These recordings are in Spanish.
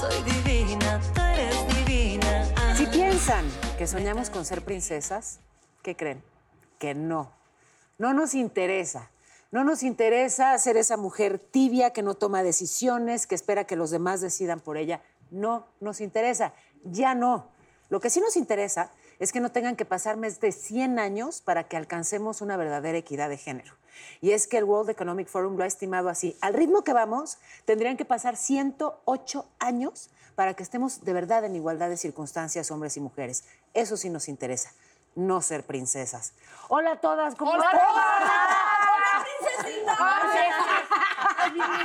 soy divina, tú eres divina. Ah. Si piensan que soñamos con ser princesas, ¿qué creen? Que no. No nos interesa. No nos interesa ser esa mujer tibia que no toma decisiones, que espera que los demás decidan por ella. No nos interesa. Ya no. Lo que sí nos interesa es que no tengan que pasar más de 100 años para que alcancemos una verdadera equidad de género. Y es que el World Economic Forum lo ha estimado así. Al ritmo que vamos, tendrían que pasar 108 años para que estemos de verdad en igualdad de circunstancias, hombres y mujeres. Eso sí nos interesa, no ser princesas. Hola a todas, ¿cómo ¡Hola, están? ¡Hola, princesita!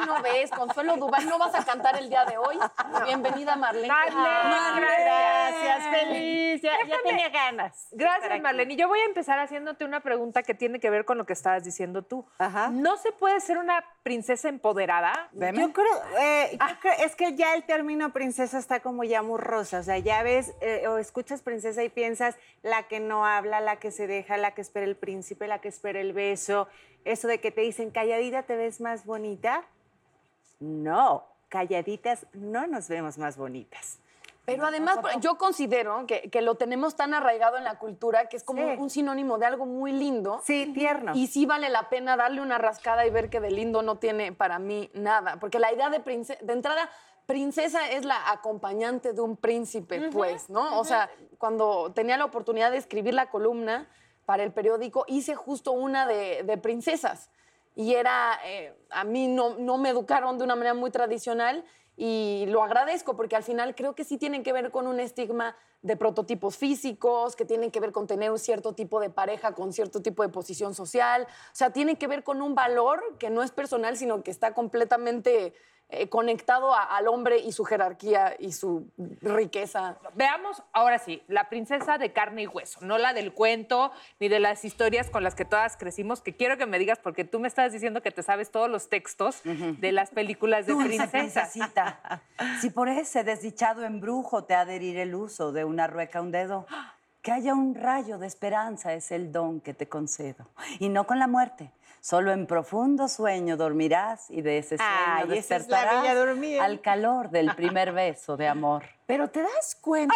No ves, Consuelo Duval, ¿no vas a cantar el día de hoy? Bienvenida, Marlene. Marlene, Gracias, feliz. Ya, tenía ganas. Gracias, Marlene. Y yo voy a empezar haciéndote una pregunta que tiene que ver con lo que estabas diciendo tú. Ajá. ¿No se puede ser una princesa empoderada? Yo creo, eh, yo creo- es que ya el término princesa está como ya muy rosa. O sea, ya ves eh, o escuchas princesa y piensas la que no habla, la que se deja, la que espera el príncipe, la que espera el beso. Eso de que te dicen calladita te ves más bonita. No, calladitas no nos vemos más bonitas. Pero además, yo considero que, que lo tenemos tan arraigado en la cultura que es como Sí. un sinónimo de algo muy lindo. Sí, tierno. Y sí vale la pena darle una rascada y ver que de lindo no tiene para mí nada. Porque la idea de princesa, de entrada, princesa es la acompañante de un príncipe, pues, ¿no? O sea, cuando tenía la oportunidad de escribir la columna para el periódico, hice justo una de, princesas. Y era, eh, a mí no, no me educaron de una manera muy tradicional y lo agradezco porque al final creo que sí tienen que ver con un estigma de prototipos físicos, que tienen que ver con tener un cierto tipo de pareja con cierto tipo de posición social. O sea, tienen que ver con un valor que no es personal, sino que está completamente eh, conectado a- al hombre y su jerarquía y su riqueza. Veamos ahora sí, la princesa de carne y hueso, no la del cuento ni de las historias con las que todas crecimos, que quiero que me digas porque tú me estás diciendo que te sabes todos los textos de las películas de Dulce princesas. princesita, si por ese desdichado embrujo te ha de herir el uso de una rueca un dedo, que haya un rayo de esperanza es el don que te concedo. Y no con la muerte, solo en profundo sueño dormirás y de ese sueño Ay, es despertarás al calor del primer beso de amor. Pero te das cuenta.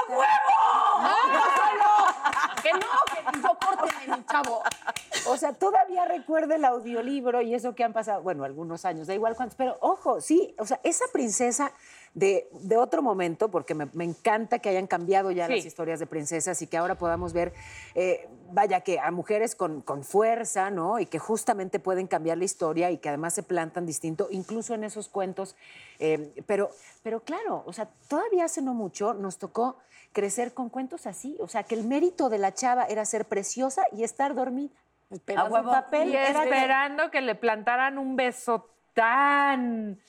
Que no, que yo córteme, mi chavo. O sea, todavía recuerda el audiolibro y eso que han pasado, bueno, algunos años, da igual cuántos, pero ojo, sí, o sea, esa princesa de, de otro momento, porque me, me encanta que hayan cambiado ya Sí. las historias de princesas y que ahora podamos ver, eh, vaya, que a mujeres con, con fuerza, ¿no? Y que justamente pueden cambiar la historia y que además se plantan distinto, incluso en esos cuentos. eh, pero, pero claro, o sea, todavía hace no mucho nos tocó crecer con cuentos así, o sea, que el mérito de la chava era ser preciosa y estar dormida. A huevo. papel Y que- esperando que le plantaran un beso tan,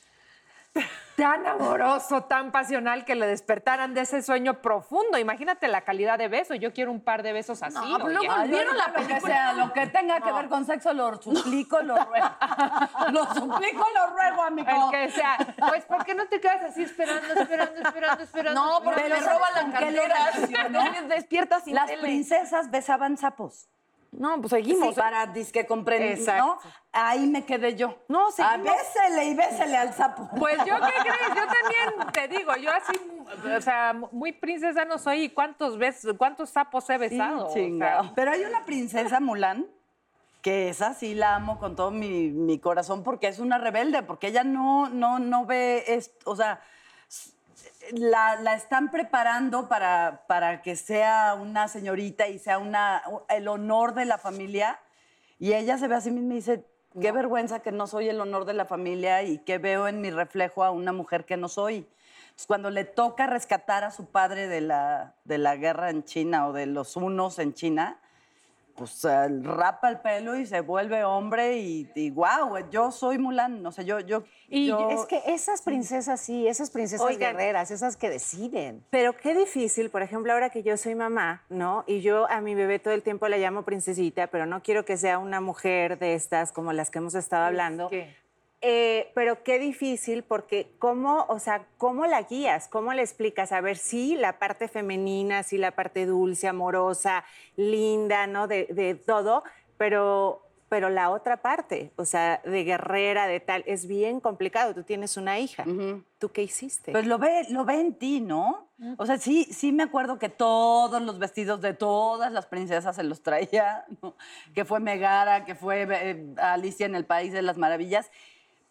tan amoroso, tan pasional, que le despertaran de ese sueño profundo. Imagínate la calidad de beso. Yo quiero un par de besos así. No, pero oye. luego vieron la Lo que película. sea, lo que tenga que ver con sexo, lo suplico, lo ruego. lo suplico, lo ruego, amigo. El que sea. Pues, ¿por qué no te quedas así esperando, esperando, esperando, esperando? No, porque me ¿sabes roban la con qué lo cartera. relaciono? Te despiertas sin Las tele. princesas besaban sapos. No, pues seguimos. Sí, para disque comprender. ¿no? Ahí me quedé yo. No, A seguimos. bésele y bésele al sapo. Pues yo, ¿qué crees? Yo también te digo, yo así, o sea, muy princesa no soy. ¿Y cuántos besos, cuántos sapos he besado? O sea, Chingao. Pero hay una princesa Mulan que esa sí la amo con todo mi, mi corazón porque es una rebelde, porque ella no, no, no ve esto, o sea, la, la están preparando para, para que sea una señorita y sea una, el honor de la familia. Y ella se ve a sí misma y dice, qué vergüenza que no soy el honor de la familia y que veo en mi reflejo a una mujer que no soy. Entonces, cuando le toca rescatar a su padre de la, de la guerra en China o de los unos en China, pues rapa el pelo y se vuelve hombre y, y wow, yo soy Mulan, no sé, yo... yo Y yo- es que esas princesas sí, esas princesas Oigan. guerreras, esas que deciden. Pero qué difícil, por ejemplo, ahora que yo soy mamá, ¿no? Y yo a mi bebé todo el tiempo la llamo princesita, pero no quiero que sea una mujer de estas como las que hemos estado hablando. que- Eh, pero qué difícil porque cómo, o sea, cómo la guías, cómo le explicas, a ver, sí, la parte femenina, sí, la parte dulce, amorosa, linda, ¿no? De, de todo, pero pero la otra parte, o sea, de guerrera, de tal, es bien complicado. Tú tienes una hija. ¿Tú qué hiciste? Pues lo ve, lo ve en ti, ¿no? O sea, sí, sí me acuerdo que todos los vestidos de todas las princesas se los traía, ¿no? que fue Megara, que fue eh, Alicia en el País de las Maravillas,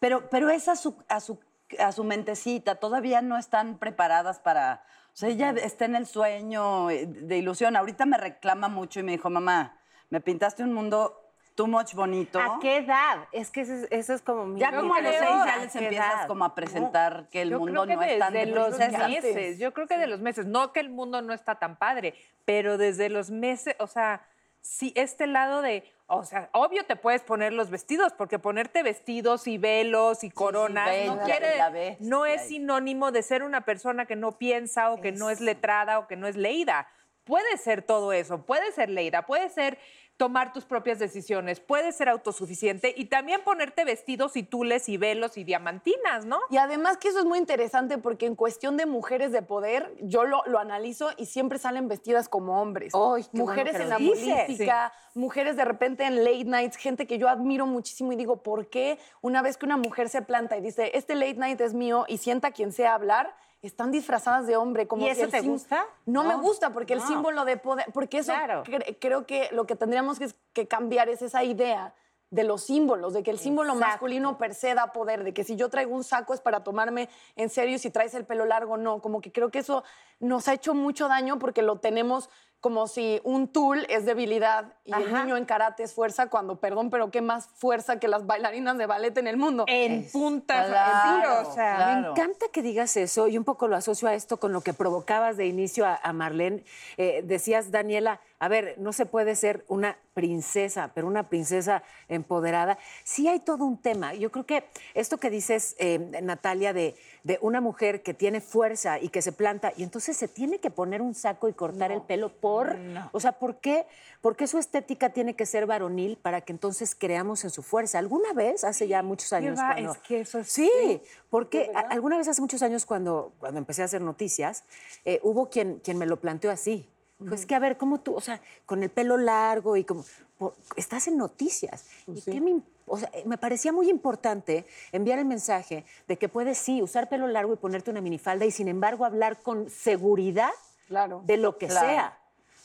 pero, pero es a su, a, su, a su mentecita, todavía no están preparadas para... O sea, ella está en el sueño eh, de ilusión. Ahorita me reclama mucho y me dijo, mamá, me pintaste un mundo too much bonito. ¿A qué edad? Es que eso es, eso es como mi Ya como a los seis ¿a ya les qué empiezas edad? como a presentar que el Yo mundo no es tan de desde los meses, yo creo que de los meses, no que el mundo no está tan padre, pero desde los meses, o sea, sí, este lado de, o sea, obvio te puedes poner los vestidos, porque ponerte vestidos y velos y coronas bella, no quiere, la bestia. no es sinónimo de ser una persona que no piensa o que no es letrada o que no es leída. Puede ser todo eso, puede ser leída, puede ser tomar tus propias decisiones, puede ser autosuficiente y también ponerte vestidos y tules y velos y diamantinas, ¿no? Y además que eso es muy interesante porque en cuestión de mujeres de poder, yo lo, lo analizo y siempre salen vestidas como hombres. Bueno mujeres en la dices. política, mujeres de repente en late nights, gente que yo admiro muchísimo y digo, ¿por qué una vez que una mujer se planta y dice, este late night es mío y sienta a quien sea hablar, están disfrazadas de hombre? Como ¿Y eso te gusta? No, me gusta porque el símbolo de poder, porque eso Claro. cre- creo que lo que tendríamos que, que cambiar es esa idea de los símbolos, de que el símbolo masculino per se da poder, de que si yo traigo un saco es para tomarme en serio y si traes el pelo largo no, como que creo que eso nos ha hecho mucho daño porque lo tenemos como si un tool es debilidad y el Ajá. niño en karate es fuerza cuando, perdón, pero qué más fuerza que las bailarinas de ballet en el mundo. En puntas, Claro, en tiro, o sea, claro. Me encanta que digas eso y un poco lo asocio a esto con lo que provocabas de inicio a, a Marlene. Eh, decías, Daniela, a ver, no se puede ser una princesa, pero una princesa empoderada. Sí hay todo un tema. Yo creo que esto que dices, eh, Natalia, de, de una mujer que tiene fuerza y que se planta y entonces se tiene que poner un saco y cortar el pelo por... O sea, ¿por qué? ¿por qué su estética tiene que ser varonil para que entonces creamos en su fuerza? ¿Alguna vez, hace ya muchos años, va? cuando- Es que eso es- Sí, porque a- alguna vez hace muchos años cuando, cuando empecé a hacer noticias, eh, hubo quien, quien me lo planteó así. Dijo, es que a ver, ¿cómo tú, o sea, con el pelo largo y como, por- estás en noticias? ¿Y qué me, im- o sea, me parecía muy importante enviar el mensaje de que puedes sí usar pelo largo y ponerte una minifalda y sin embargo hablar con seguridad Claro. de lo que Claro. sea,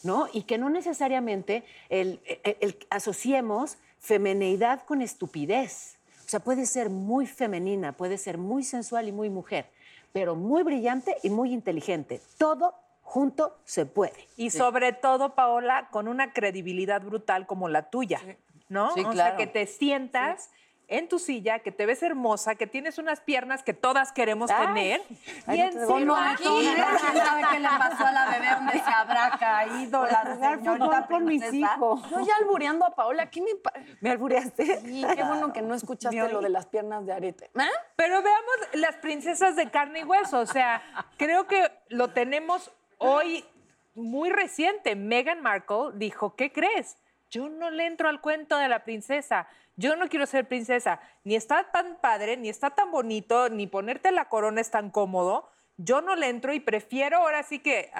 ¿no? Y que no necesariamente el, el- el- asociemos femineidad con estupidez. O sea, puede ser muy femenina, puede ser muy sensual y muy mujer, pero muy brillante y muy inteligente. Todo junto se puede. Y sobre todo, Paola, con una credibilidad brutal como la tuya, ¿no? Sí, o sea, que te sientas en tu silla, que te ves hermosa, que tienes unas piernas que todas queremos Ay. tener. Ay, y no encima- Aquí. ¿Quién sabe qué le pasó a la bebé donde se habrá caído la Jugar señorita con mis hijos. Yo ya albureando a Paola, ¿qué me pa- ¿Me albureaste? Sí, qué bueno que no escuchaste lo de las piernas de arete. ¿Ah? Pero veamos las princesas de carne y hueso. O sea, creo que lo tenemos hoy muy reciente. Meghan Markle dijo, ¿qué crees? Yo no le entro al cuento de la princesa. Yo no quiero ser princesa. Ni está tan padre, ni está tan bonito, ni ponerte la corona es tan cómodo. Yo no le entro y prefiero ahora sí que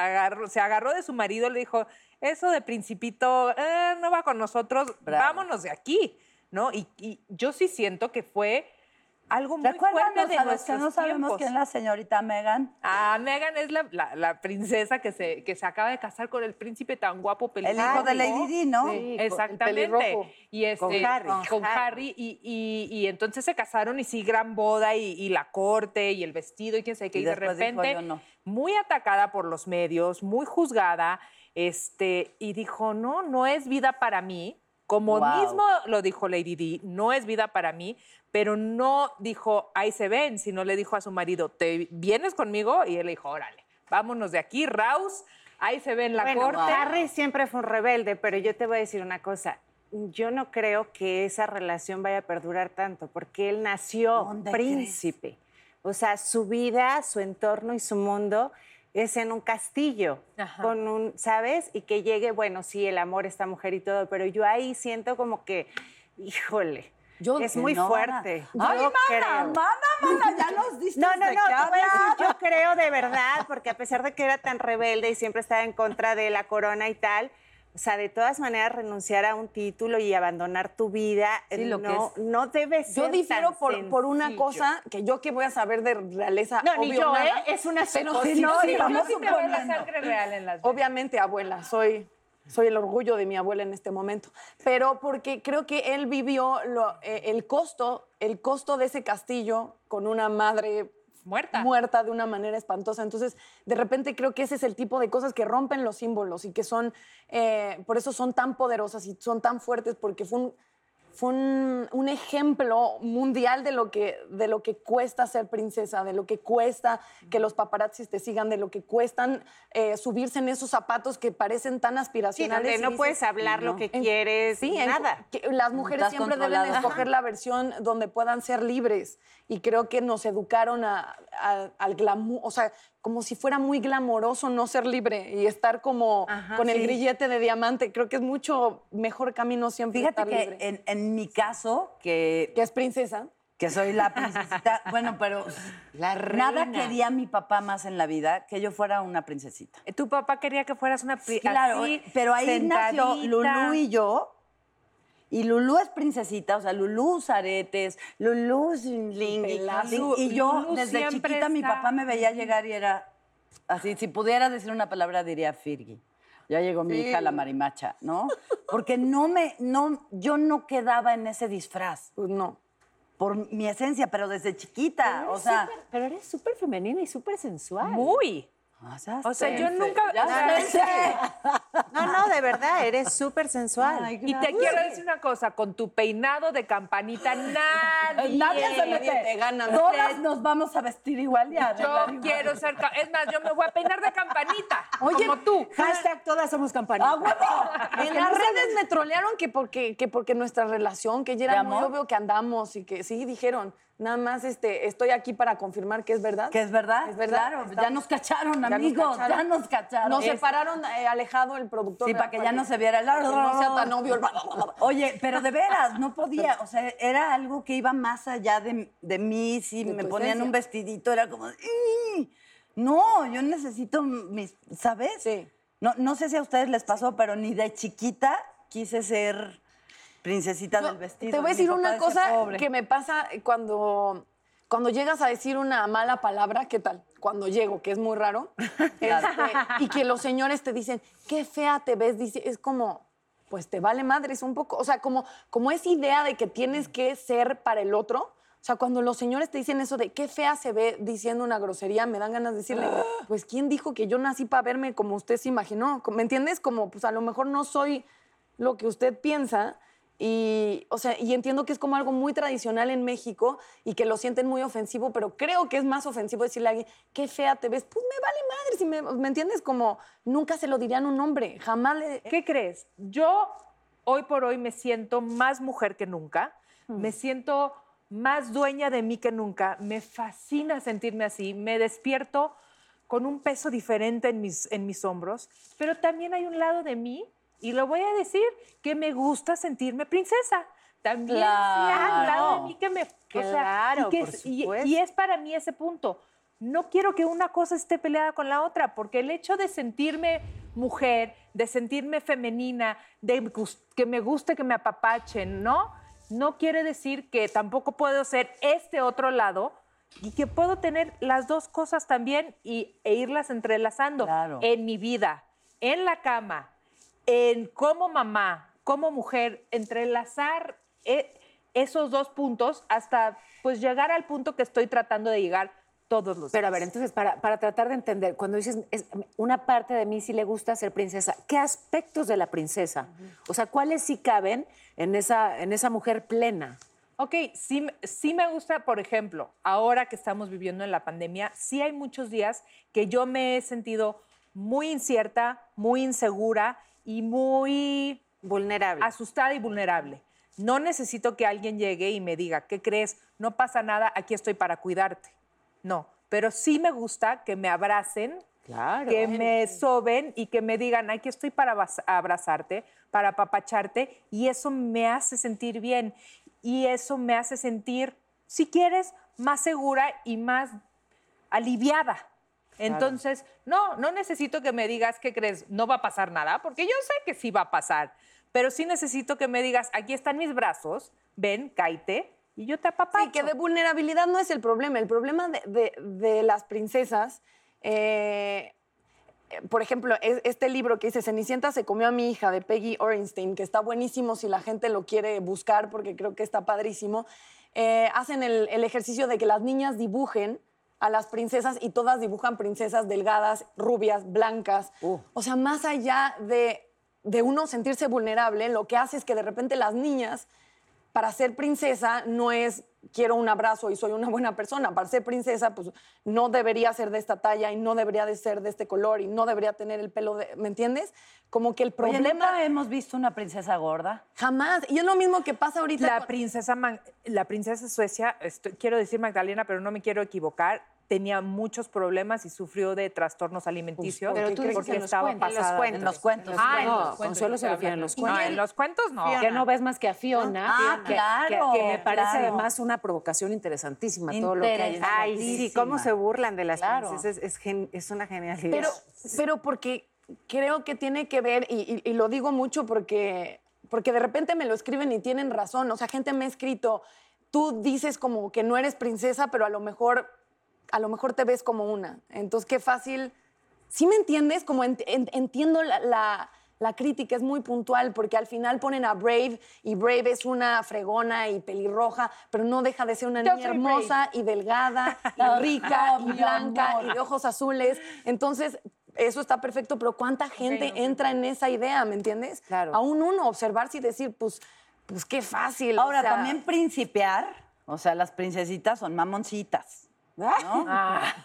se agarró de su marido, le dijo, eso de principito eh, no va con nosotros, Bravo. vámonos de aquí, ¿no? Y, y yo sí siento que fue algo muy fuerte Recuérdanos de a los que no sabemos tiempos. quién es la señorita Megan. Ah, Megan es la, la- la princesa que se, que se acaba de casar con el príncipe tan guapo, El hijo de Lady Di, ¿no? Sí. Exactamente. pelirrojo. Y este, Con Harry. Con Harry. Y, y- y entonces se casaron y sí, gran boda y, y la corte y el vestido y quién sabe qué. Y Y, de dijo, repente, "Yo no". muy atacada por los medios, muy juzgada, este, y dijo, no, no es vida para mí. Como Wow. mismo lo dijo Lady Di, no es vida para mí, pero no dijo, ahí se ven, sino le dijo a su marido, ¿te vienes conmigo? Y él le dijo, órale, vámonos de aquí, Raus, ahí se ve en la bueno, corte. Harry siempre fue un rebelde, pero yo te voy a decir una cosa. Yo no creo que esa relación vaya a perdurar tanto, porque él nació ¿Dónde príncipe. O sea, su vida, su entorno y su mundo es en un castillo, Ajá. con un, ¿sabes? Y que llegue, bueno, sí, el amor, esta mujer y todo, pero yo ahí siento como que, híjole, Yo- es muy no fuerte. Ay, Yo mana, mana, mana, ya nos diste No, no, no, decir, yo creo de verdad, porque a pesar de que era tan rebelde y siempre estaba en contra de la corona y tal, O sea, de todas maneras, renunciar a un título y abandonar tu vida Sí, lo que no, es. no debe ser Yo difiero tan por, por una cosa que yo que voy a saber de realeza. No, ni yo, nada, ¿eh? Es una pero suposición. sí, No, sí, vamos Yo sí te veo la sangre real en las venas. Obviamente, abuela, soy, soy el orgullo de mi abuela en este momento. Pero porque creo que él vivió lo- eh, el costo, el costo de ese castillo con una madre Muerta. muerta de una manera espantosa. Entonces, de repente creo que ese es el tipo de cosas que rompen los símbolos y que son, eh, por eso son tan poderosas y son tan fuertes, porque fue un, fue un, un ejemplo mundial de lo, que, de lo que cuesta ser princesa, de lo que cuesta que los paparazzis te sigan, de lo que cuestan eh, subirse en esos zapatos que parecen tan Sí, aspiracionales. donde y no dices, puedes hablar lo que en- quieres, Sí, en- nada. que las mujeres Estás siempre deben escoger la versión donde puedan ser libres. Y creo que nos educaron a- a- al glamour, o sea, como si fuera muy glamoroso no ser libre y estar como Ajá, con el grillete de diamante. Creo que es mucho mejor camino siempre Fíjate estar que libre. en, en mi caso, que, que es princesa. que soy la princesita, bueno, pero La nada quería mi papá más en la vida que yo fuera una princesita. Tu papá quería que fueras una pri- Claro, así, pero ahí nació sentadita. Lulú y yo. Y Lulú es princesita, o sea, Lulú usa aretes, Lulú es un ling, pelazo. ling, Y yo, Lulú desde chiquita, mi papá me veía llegar y era así. Si pudiera decir una palabra, diría Firgi. Ya llegó mi hija, la marimacha, ¿no? Porque no me, no, yo no quedaba en ese disfraz no. por mi esencia, pero desde chiquita, o sea. Pero eres súper femenina y súper sensual. Muy. Ah, O sea, sé. yo nunca... Ya o sea, sé. No, no, de verdad, eres súper sensual. Ay, Y te quiero decir una cosa, con tu peinado de campanita, nadie... Nadie se Nadie mete. te gana. Todas nos vamos a vestir igual y a Yo igual. quiero ser... Es más, yo me voy a peinar de campanita, Oye, como tú. Hashtag todas somos campanitas. ¡Ah, huevo! En las redes me trolearon que porque, que porque nuestra relación, que ya ¿De era muy obvio que andamos y que sí, dijeron, nada más este, estoy aquí para confirmar que es verdad. Que es verdad, Es verdad, claro. Ya nos cacharon, Ya nos amigos. cacharon. Ya nos cacharon. Nos Es- separaron eh, alejado el productor. Sí, para que ya no se viera el... que no sea tan obvio. el- Oye, pero de veras, no podía. O sea, era algo que iba más allá de, de mí. Si De me ponían esencia. un vestidito, era como... No, yo necesito mis... ¿Sabes? Sí. No, no sé si a ustedes les pasó, pero ni de chiquita quise ser princesita No, del vestido. Te voy a decir una cosa que me pasa cuando, cuando llegas a decir una mala palabra, ¿qué tal? Cuando llego, que es muy raro, este, y que los señores te dicen, qué fea te ves, dice, es como, pues te vale madres un poco, o sea, como, como esa idea de que tienes que ser para el otro. O sea, cuando los señores te dicen eso de qué fea se ve diciendo una grosería, me dan ganas de decirle, pues ¿quién dijo que yo nací para verme como usted se imaginó? ¿Me entiendes? Como, pues a lo mejor no soy lo que usted piensa. Y, o sea, y entiendo que es como algo muy tradicional en México y que lo sienten muy ofensivo, pero creo que es más ofensivo decirle a alguien, qué fea te ves. Pues me vale madre, si me, ¿me entiendes? Como nunca se lo dirían a un hombre, jamás le... ¿Qué crees? Yo hoy por hoy me siento más mujer que nunca, me siento más dueña de mí que nunca, me fascina sentirme así, me despierto con un peso diferente en mis, en mis hombros, pero también hay un lado de mí, y lo voy a decir, que me gusta sentirme princesa. También lado de mí que me... o sea, Claro, y, que por es, y- supuesto. y es para mí ese punto. No quiero que una cosa esté peleada con la otra, porque el hecho de sentirme mujer, de sentirme femenina, de que me guste que me apapachen, ¿no? No quiere decir que tampoco puedo ser este otro lado y que puedo tener las dos cosas también y, e irlas entrelazando Claro. en mi vida, en la cama, en como mamá, como mujer, entrelazar eh, esos dos puntos hasta pues llegar al punto que estoy tratando de llegar todos los Pero a ver, entonces, para, para tratar de entender, cuando dices, es- una parte de mí sí le gusta ser princesa, ¿qué aspectos de la princesa? O sea, ¿cuáles sí caben en esa, en esa mujer plena? Ok, sí, sí me gusta, por ejemplo, ahora que estamos viviendo en la pandemia, sí hay muchos días que yo me he sentido muy incierta, muy insegura y muy Vulnerable. asustada y vulnerable. No necesito que alguien llegue y me diga, ¿qué crees? No pasa nada, aquí estoy para cuidarte. No, pero sí me gusta que me abracen, Claro. que me soben y que me digan, aquí estoy para abraz- abrazarte, para apapacharte, y eso me hace sentir bien. Y eso me hace sentir, si quieres, más segura y más aliviada. Entonces, no, no necesito que me digas qué crees, no va a pasar nada, porque yo sé que sí va a pasar, pero sí necesito que me digas, aquí están mis brazos, ven, cáite, y yo te apapacho. Sí, que de vulnerabilidad no es el problema. El problema de, de- de las princesas, eh, por ejemplo, es- este libro que dice Cenicienta se comió a mi hija de Peggy Orenstein, que está buenísimo si la gente lo quiere buscar porque creo que está padrísimo. eh, hacen el, el ejercicio de que las niñas dibujen a las princesas y todas dibujan princesas delgadas, rubias, blancas. O sea, más allá de, de uno sentirse vulnerable, lo que hace es que de repente las niñas para ser princesa no es quiero un abrazo y soy una buena persona. Para ser princesa, pues no debería ser de esta talla y no debería de ser de este color y no debería tener el pelo de. ¿Me entiendes? Como que el Oye, problema. ¿nunca hemos visto una princesa gorda? Jamás. Y es lo mismo que pasa ahorita. La con- princesa, Man- la princesa Suecia, estoy- quiero decir Magdalena, pero no me quiero equivocar, tenía muchos problemas y sufrió de trastornos alimenticios Pero tú porque en los estaba cuentos. pasada. En los cuentos. En los cuentos. Ah, en No, los cuentos, Consuelo se refiere a los No, cuentos. en los cuentos no. Que no ves más que a Fiona, Ah, que, claro, que- que me parece claro. además una provocación interesantísima todo lo que hay en Ay, sí, cómo se burlan de las Claro. princesas. Es, gen- es una genialidad. Pero, pero porque creo que tiene que ver, y, y- y lo digo mucho porque, porque de repente me lo escriben y tienen razón. O sea, gente me ha escrito, tú dices como que no eres princesa, pero a lo mejor, a lo mejor te ves como una. Entonces, qué fácil. ¿Sí me entiendes? Como ent- en- entiendo la, la- la crítica, es muy puntual, porque al final ponen a Brave y Brave es una fregona y pelirroja, pero no deja de ser una niña hermosa y delgada y rica y blanca y de ojos azules. Entonces, eso está perfecto, pero ¿cuánta gente entra en esa idea, me entiendes? Claro. Aún uno, observarse y decir, pues, pues qué fácil. o Ahora, sea, también principiar, o sea, las princesitas son mamoncitas. ¿No?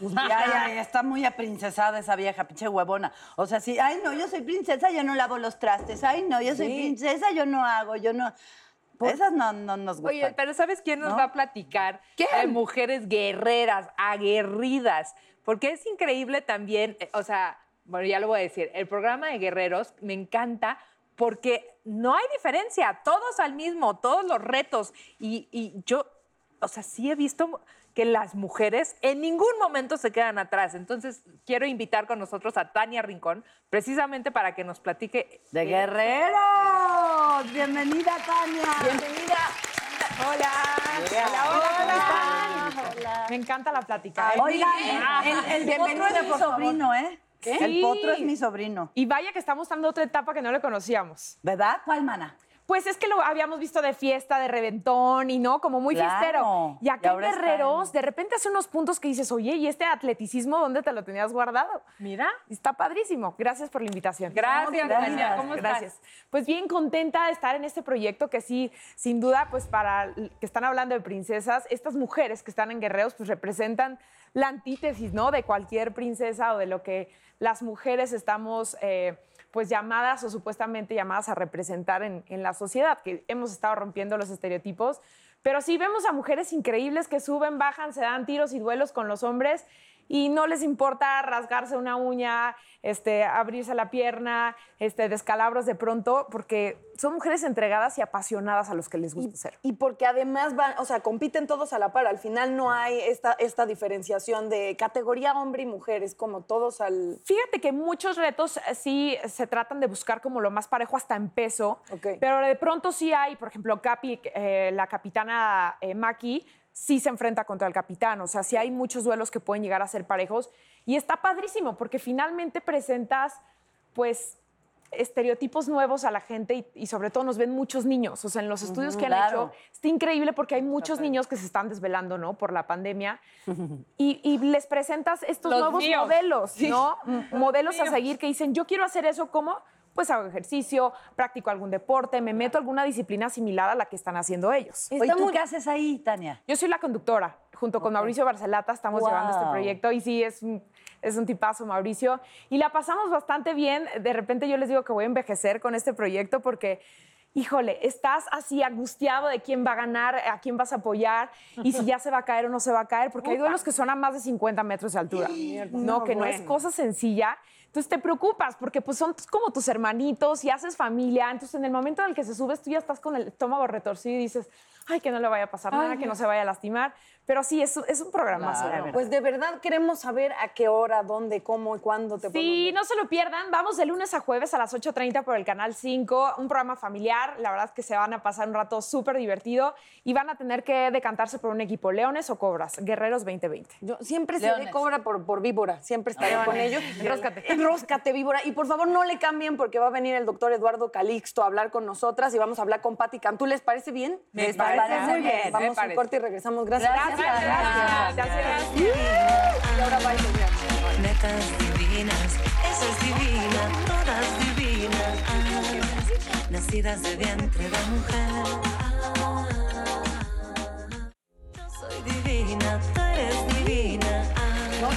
Pues ya, ya, ya está muy aprincesada esa vieja, pinche huevona. O sea, sí, ay, no, yo soy princesa, yo no lavo los trastes. Ay, no, yo soy princesa, yo no hago, yo no. Esas no, no nos gustan. Oye, pero ¿sabes quién nos ¿No? va a platicar? De mujeres guerreras, aguerridas. Porque es increíble también, eh, o sea, bueno, ya lo voy a decir, el programa de guerreros me encanta porque no hay diferencia, todos al mismo, todos los retos. Y, y yo, o sea, sí he visto que las mujeres en ningún momento se quedan atrás. Entonces, quiero invitar con nosotros a Tania Rincón, precisamente para que nos platique ¡De guerreros! ¡Bienvenida, Tania! Bienvenida. Hola. Hola, ¿cómo están? Me encanta la plática. ¿eh? Oigan, el, el bienvenida, potro es mi sobrino, ¿eh? El potro es mi sobrino. Y vaya que estamos dando otra etapa que no le conocíamos. ¿Verdad? ¿Cuál, mana? Pues es que lo habíamos visto de fiesta, de reventón y no, como muy Claro. fiestero. Y acá en Guerreros, en- de repente hace unos puntos que dices, oye, ¿y este atleticismo dónde te lo tenías guardado? Mira. Está padrísimo. Gracias por la invitación. Gracias, Gracias. ¿Cómo estás? Gracias. Pues bien contenta de estar en este proyecto que sí, sin duda, pues para que están hablando de princesas, estas mujeres que están en Guerreros, pues representan la antítesis, ¿no? De cualquier princesa o de lo que las mujeres estamos, eh, pues llamadas o supuestamente llamadas a representar en, en la sociedad, que hemos estado rompiendo los estereotipos. Pero sí vemos a mujeres increíbles que suben, bajan, se dan tiros y duelos con los hombres y no les importa rasgarse una uña, este, abrirse la pierna, este, descalabros de pronto, porque son mujeres entregadas y apasionadas a los que les gusta ser. Y porque además van, o sea, compiten todos a la par. Al final no hay esta, esta diferenciación de categoría hombre y mujer. Es como todos al. Fíjate que muchos retos eh, sí se tratan de buscar como lo más parejo hasta en peso, Ok. pero de pronto sí hay, por ejemplo, Capi, eh, la capitana eh, Maki, sí se enfrenta contra el capitán, o sea, sí hay muchos duelos que pueden llegar a ser parejos y está padrísimo porque finalmente presentas, pues, estereotipos nuevos a la gente y, y sobre todo nos ven muchos niños, o sea, en los estudios que han claro. hecho, está increíble porque hay muchos niños que se están desvelando, ¿no? Por la pandemia y, y les presentas estos Los nuevos míos. modelos, ¿no? Modelos a seguir que dicen, yo quiero hacer eso, ¿cómo? Pues hago ejercicio, practico algún deporte, me meto a alguna disciplina similar a la que están haciendo ellos. Oye, ¿tú qué haces ahí, Tania? Yo soy la conductora, junto con Mauricio Barcelata estamos llevando este Wow. proyecto y sí, es un, es un tipazo Mauricio. Y la pasamos bastante bien. De repente yo les digo que voy a envejecer con este proyecto porque, híjole, estás así angustiado de quién va a ganar, a quién vas a apoyar y si ya se va a caer o no se va a caer, porque hay duelos que son a más de 50 metros de altura. No, que no es cosa sencilla. Entonces te preocupas porque pues son como tus hermanitos y haces familia. Entonces en el momento en el que se subes tú ya estás con el estómago retorcido y dices, ay, que no le vaya a pasar nada, que no se vaya a lastimar. Pero sí, es, es un programa. Pues de verdad queremos saber a qué hora, dónde, cómo y cuándo te podemos Sí, no se lo pierdan. Vamos de lunes a jueves a las 8.30 por el Canal 5. Un programa familiar. La verdad es que se van a pasar un rato súper divertido y van a tener que decantarse por un equipo Leones o Cobras. Guerreros 2020. Yo siempre seré Leones. cobra por, por víbora, siempre estaré con ellos. Enróscate. Enróscate, víbora. Y por favor, no le cambien porque va a venir el doctor Eduardo Calixto a hablar con nosotras y vamos a hablar con Patti Cantú. ¿Les parece bien? Me ¿Les parece muy bien, me Vamos a un corte y regresamos. Gracias. Gracias. Y ahora bailo, mira. Netas divinas, esa es divina, todas divinas. nacidas de vientre de mujer. Yo soy divina, tú eres divina.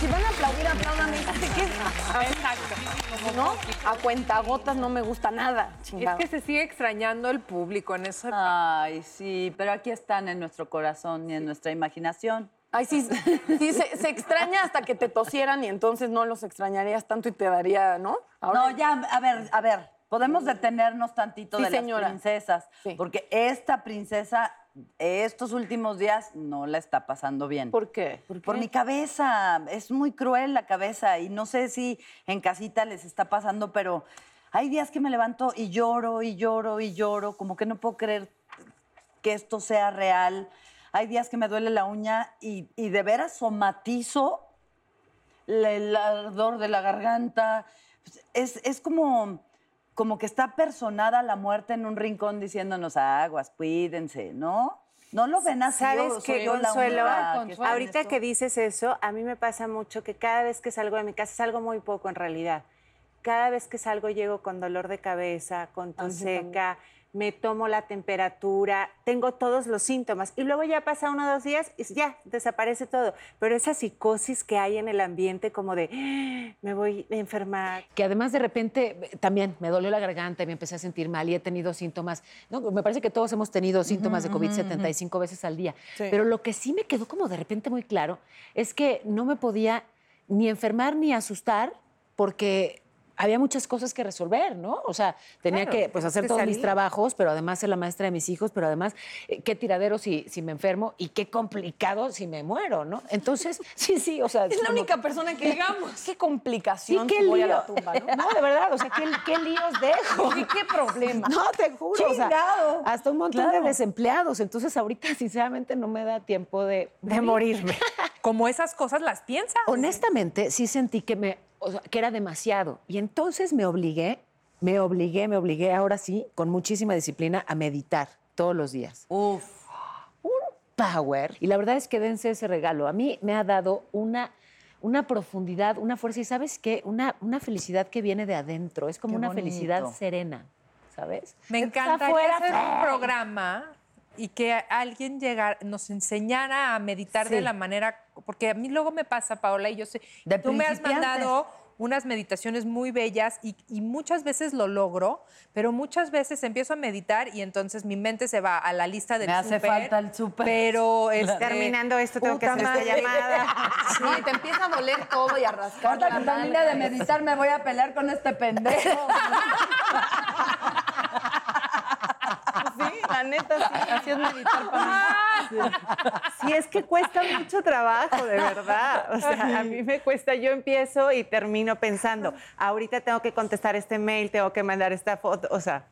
No, si van a aplaudir, apláudame. ¿Qué? Exacto. ¿No? A cuentagotas no me gusta nada. Es chingado. que se sigue extrañando el público en eso. Ay, sí, pero aquí están en nuestro corazón y en nuestra imaginación. Ay, sí, sí se, se extraña hasta que te tosieran y entonces no los extrañarías tanto y te daría, ¿no? No, ya, a ver, a ver, podemos detenernos tantito Sí, de señora. las princesas, Sí. porque esta princesa estos últimos días no la está pasando bien. ¿Por qué? Por mi cabeza, es muy cruel la cabeza y no sé si en casita les está pasando, pero hay días que me levanto y lloro y lloro y lloro, como que no puedo creer que esto sea real. Hay días que me duele la uña y, y de veras somatizo el ardor de la garganta. Es, es como, como que está personada la muerte en un rincón diciéndonos aguas, cuídense, ¿no? ¿No lo ven así? ¿Sabes la Consuelo? única que en Ahorita esto? que dices eso, a mí me pasa mucho que cada vez que salgo de mi casa, salgo muy poco en realidad. Cada vez que salgo llego con dolor de cabeza, con tos seca, me tomo la temperatura, tengo todos los síntomas. Y luego ya pasa uno o dos días y ya, desaparece todo. Pero esa psicosis que hay en el ambiente como de, "Ah, me voy a enfermar, que además de repente también me dolió la garganta y me empecé a sentir mal y he tenido síntomas. No, me parece que todos hemos tenido síntomas de COVID 75 veces al día. Pero lo que sí me quedó como de repente muy claro es que no me podía ni enfermar ni asustar porque había muchas cosas que resolver, ¿no? O sea, tenía Claro, que pues, hacer que todos mis trabajos, pero además ser la maestra de mis hijos, pero además eh, qué tiradero si, si me enfermo y qué complicado si me muero, ¿no? Entonces, sí, sí, o sea... Es la única persona que digamos. Qué Sí, complicación qué si voy a lío. la tumba, ¿no? No, de verdad, o sea, qué, qué líos dejo. ¿Y qué problema? No, te juro. o sea, Chingado. hasta un montón Claro. de desempleados. Entonces, ahorita, sinceramente, no me da tiempo de, de morirme. Como esas cosas las piensas. Honestamente, sí sentí que, me, o sea, que era demasiado. Y entonces me obligué, me obligué, me obligué ahora sí, con muchísima disciplina, a meditar todos los días. Uf. Power. Y la verdad es que dense ese regalo. A mí me ha dado una, una profundidad, una fuerza y, ¿sabes qué? Una, una felicidad que viene de adentro. Es como Qué una bonito. felicidad serena, ¿sabes? Me Está encantaría afuera, hacer un ¡fue! programa y que alguien llegara, nos enseñara a meditar de Sí. la manera, porque a mí luego me pasa, Paola, y yo sé, De tú me has mandado unas meditaciones muy bellas y, y muchas veces lo logro, pero muchas veces empiezo a meditar y entonces mi mente se va a la lista del Me hace falta el súper. Pero este, Terminando esto, tengo que hacer esta madre. llamada. No, y te empieza a doler todo y a rascar. Ahorita la que termine de meditar me voy a pelear con este pendejo. Sí, la neta, sí. Así es meditar para mí. Sí, es que cuesta mucho trabajo, de verdad. O sea, a mí me cuesta, yo empiezo y termino pensando, ahorita tengo que contestar este mail, tengo que mandar esta foto, o sea,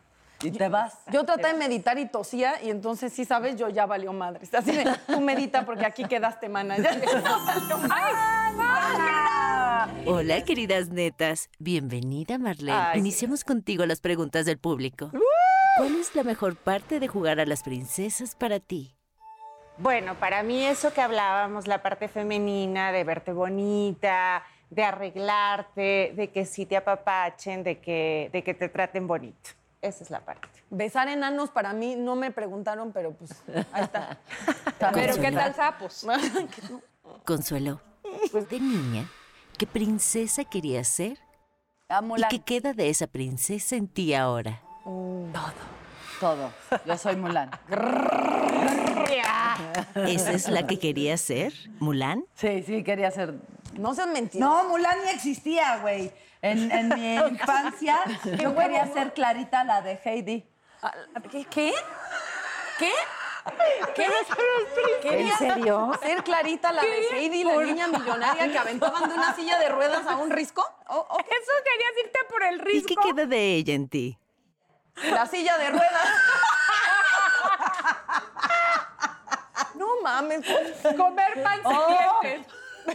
Y te vas. Yo traté de meditar y tosía y entonces, sí sabes, yo ya valió madre. Así de, tú medita porque aquí quedaste, mana. Hola, queridas netas. Bienvenida, Marlene. Ay. Iniciemos contigo las preguntas del público. ¿Cuál es la mejor parte de jugar a las princesas para ti? bueno, para mí eso que hablábamos, la parte femenina, de verte bonita, de arreglarte, de que sí te apapachen, de que, de que te traten bonito. Esa es la parte. Besar enanos para mí no me preguntaron, pero pues ahí está. Pero ¿qué tal sapos? Consuelo, de niña, ¿qué princesa querías ser? A ¿Y qué queda de esa princesa en ti ahora? Todo. Yo soy Mulan. ¿Esa es la que querías ser? ¿Mulan? Sí, sí, quería ser. No seas mentiroso. No, Mulan ni existía, güey. En, en mi infancia yo quería ser Clarita, la de Heidi. ¿Qué? ¿Qué? ¿Qué? ¿En serio? ¿Ser Clarita, la de Heidi, la niña millonaria que aventaban de una silla de ruedas a un risco? ¿O- o qué? Eso querías irte por el ¿Y risco. qué queda de ella en ti? La silla de ruedas. No mames. Comer pan serpientes.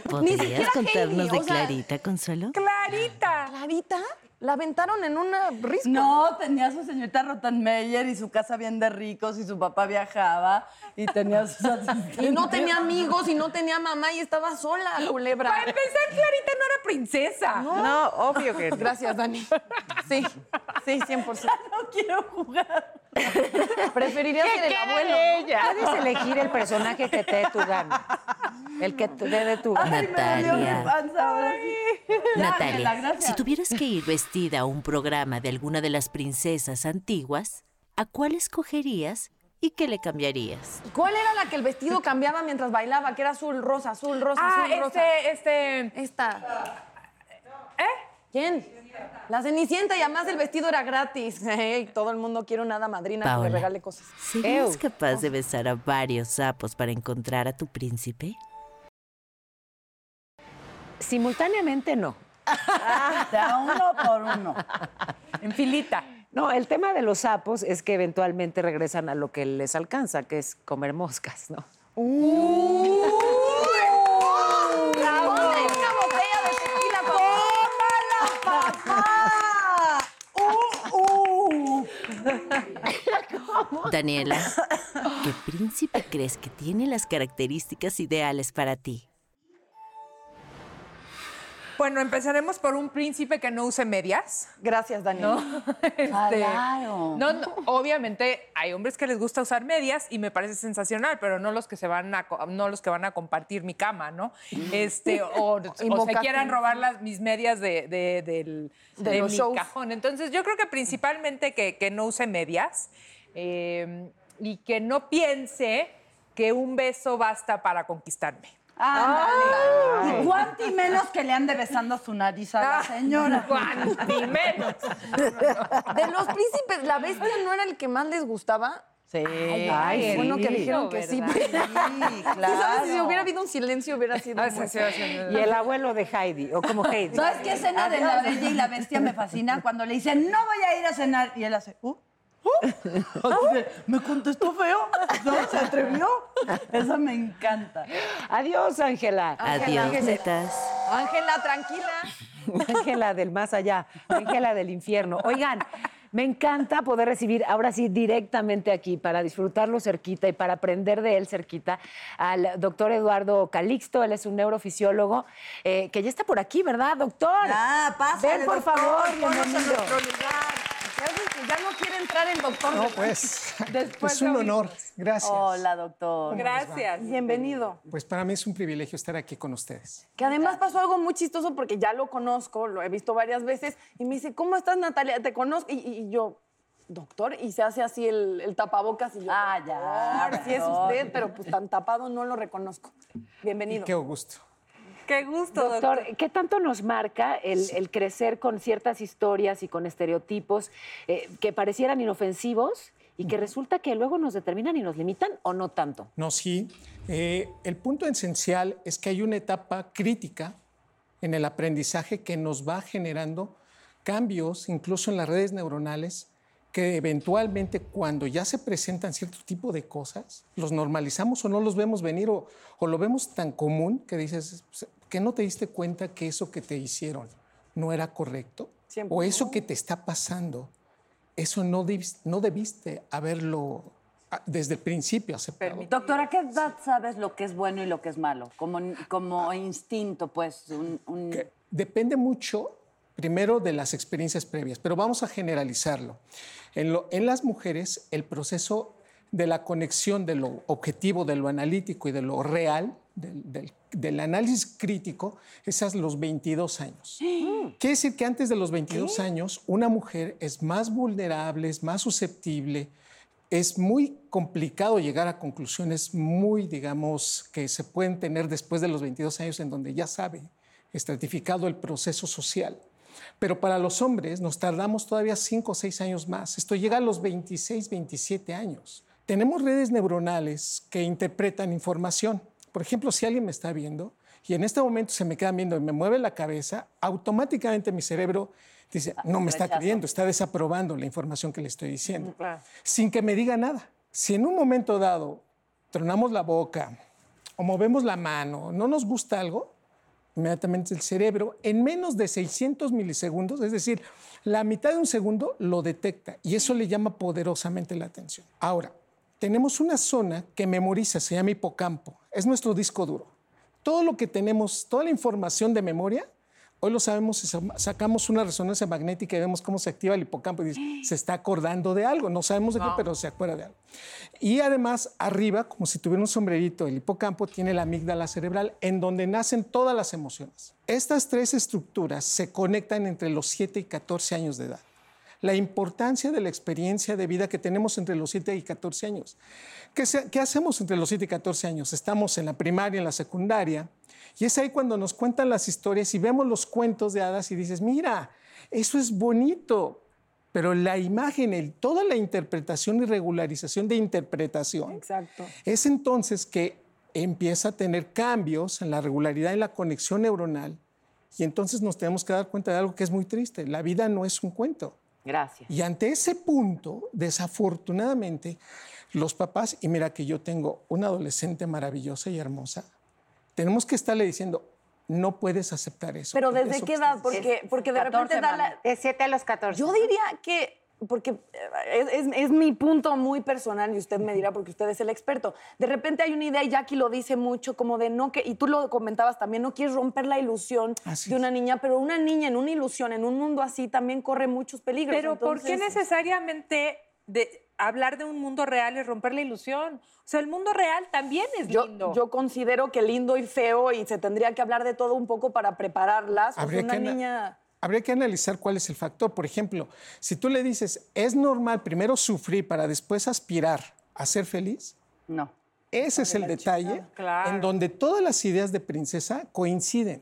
¿Podrías siquiera contarnos Heidi, de o sea- Clarita, Consuelo? Clarita. ¿Clarita? La aventaron en una risco. No, tenía a su señorita Rottenmeier y su casa bien de ricos y su papá viajaba y tenía sus asistentes. Y no tenía amigos y no tenía mamá y estaba sola, culebra. Para empezar, Clarita no era princesa. No, obvio que no. Gracias, Dani. Sí, sí, 100%. No quiero jugar. Preferiría ser el abuelo. Puedes elegir el personaje que te dé tu gana. El que te dé tu gana. Ay, me dolió mi Natalia. panza ahora sí. Ya, Natalia, si tuvieras que ir vestida a un programa de alguna de las princesas antiguas, ¿a cuál escogerías y qué le cambiarías? ¿Cuál era la que el vestido cambiaba mientras bailaba? Que era azul, rosa, azul, rosa, Ah, azul, rosa. este, este. Esta. ¿Eh? ¿Quién? La Cenicienta y además el vestido era gratis. Ey, todo el mundo quiere una hada madrina que Paola. le regale cosas. ¿Serías Ew. capaz de besar a varios sapos para encontrar a tu príncipe? Simultáneamente no. De a uno por uno. En filita. No, el tema de los sapos es que eventualmente regresan a lo que les alcanza, que es comer moscas, ¿no? Ponle una botella de tequila, Daniela, ¿qué príncipe crees que tiene las características ideales para ti? Bueno, empezaremos por un príncipe que no use medias. Gracias, Dani. Este, Claro. no, no, obviamente hay hombres que les gusta usar medias y me parece sensacional, pero no los que se van a no los que van a compartir mi cama, ¿no? Este o, o se quieran robar las, mis medias de, de- del- De de los mi shows. cajón. Entonces yo creo que principalmente que, que no use medias eh, y que no piense que un beso basta para conquistarme. Ándale. Y cuánti menos que le ande besando su nariz a la señora. Ni menos. De los príncipes, ¿la bestia no era el que más les gustaba? Sí. Ay, Bueno, sí. que dijeron que sí. Sí, ¿Tú sabes? Si claro. hubiera habido un silencio, hubiera sido. Ah, muy sí, sí, sí, sí. Y el abuelo de Heidi, o como Heidi. ¿Sabes qué escena de La Bella y la Bestia me fascina? Cuando le dicen, no voy a ir a cenar. Y él hace, ¿uh? me contestó feo. No, se atrevió. Eso me encanta. Adiós, Ángela. Adiós. Ángela, tranquila. Ángela del más allá, Ángela del infierno. Oigan, me encanta poder recibir ahora sí directamente aquí para disfrutarlo cerquita y para aprender de él cerquita al doctor Eduardo Calixto. Él es un neurofisiólogo eh, que ya está por aquí, ¿verdad, doctor? Ah, pásale, Ven, por doctor, favor, en bienvenido. nuestro lugar. Ya no quiere entrar el doctor. No, pues, Después es un de- honor. Gracias. Hola, doctor. Gracias. Bienvenido. Pues para mí es un privilegio estar aquí con ustedes. Que además pasó algo muy chistoso porque ya lo conozco, lo he visto varias veces, y me dice, ¿cómo estás, Natalia? Te conozco. Y, y- y yo, doctor, y se hace así el, el tapabocas. Y yo, Ah, ya, "Doctor, sí es doctor". usted, pero pues tan tapado no lo reconozco. Bienvenido. Qué gusto. Qué gusto, Doctor, ¿qué tanto nos marca el, el crecer con ciertas historias y con estereotipos eh, que parecieran inofensivos y que resulta que luego nos determinan y nos limitan o no tanto? No, sí. Eh, el punto esencial es que hay una etapa crítica en el aprendizaje que nos va generando cambios, incluso en las redes neuronales, que eventualmente cuando ya se presentan cierto tipo de cosas, los normalizamos o no los vemos venir o, o lo vemos tan común que dices, que no te diste cuenta que eso que te hicieron no era correcto? Siempre. O eso que te está pasando, eso no, debis- no debiste haberlo ah, desde el principio aceptado. Doctora, ¿a qué edad sabes lo que es bueno y lo que es malo? Como, como instinto, pues. Un, un- que depende mucho, primero, de las experiencias previas, pero vamos a generalizarlo. En, lo- en las mujeres, el proceso de la conexión de lo objetivo, de lo analítico y de lo real, del, del- del análisis crítico, es a los 22 años. Quiere decir que antes de los 22 años, una mujer es más vulnerable, es más susceptible, es muy complicado llegar a conclusiones muy, digamos, que se pueden tener después de los 22 años en donde ya sabe estratificado el proceso social. Pero para los hombres nos tardamos todavía 5 o 6 años más. Esto llega a los 26, 27 años. Tenemos redes neuronales que interpretan información. Por ejemplo, si alguien me está viendo y en este momento se me queda viendo y me mueve la cabeza, automáticamente mi cerebro dice, no me está creyendo, está desaprobando la información que le estoy diciendo, sin que me diga nada. Si en un momento dado tronamos la boca o movemos la mano, no nos gusta algo, inmediatamente el cerebro, en menos de 600 milisegundos, es decir, la mitad de un segundo, lo detecta y eso le llama poderosamente la atención. Ahora, tenemos una zona que memoriza, se llama hipocampo, es nuestro disco duro. Todo lo que tenemos, toda la información de memoria, hoy lo sabemos, si sa- sacamos una resonancia magnética y vemos cómo se activa el hipocampo y dice, se está acordando de algo, no sabemos de qué, pero se acuerda de algo. Y además, arriba, como si tuviera un sombrerito, el hipocampo tiene la amígdala cerebral, en donde nacen todas las emociones. Estas tres estructuras se conectan entre los 7 y 14 años de edad. La importancia de la experiencia de vida que tenemos entre los 7 y 14 años. ¿Qué, se- qué hacemos entre los 7 y 14 años? Estamos en la primaria, en la secundaria, y es ahí cuando nos cuentan las historias y vemos los cuentos de hadas y dices, mira, eso es bonito, pero la imagen, el- toda la interpretación y regularización de interpretación, Exacto. es entonces que empieza a tener cambios en la regularidad y la conexión neuronal y entonces nos tenemos que dar cuenta de algo que es muy triste. La vida no es un cuento. Gracias. Y ante ese punto, desafortunadamente, los papás, y mira que yo tengo una adolescente maravillosa y hermosa, tenemos que estarle diciendo, no puedes aceptar eso. Pero ¿desde eso qué edad? Porque, porque de 14, repente da la... De 7 a los 14. Yo diría que, porque eh, es, es- es mi punto muy personal y usted me dirá porque usted es el experto. De repente hay una idea, y Jackie lo dice mucho, como de no que, y tú lo comentabas también, no quieres romper la ilusión Así de una niña, pero una niña en una ilusión, en un mundo así, también corre muchos peligros. Pero ¿por qué necesariamente de hablar de un mundo real es romper la ilusión? O sea, el mundo real también es Yo, lindo. yo considero que lindo y feo y se tendría que hablar de todo un poco para prepararlas. Pues una que niña... Habría que analizar cuál es el factor. Por ejemplo, si tú le dices, es normal primero sufrir para después aspirar a ser feliz, No. ese es el detalle en donde todas las ideas de princesa coinciden.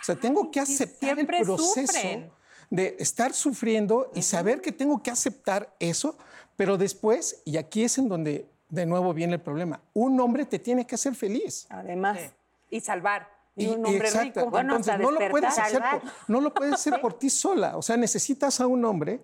O sea, tengo que sí, aceptar el proceso sufren. de estar sufriendo y saber que tengo que aceptar eso, pero después, y aquí es en donde de nuevo viene el problema, un hombre te tiene que hacer feliz. Además, Y salvar. Y un hombre exacto. rico. Bueno, Entonces, no lo, puedes hacer por, no lo puedes hacer por ti sola. O sea, necesitas a un hombre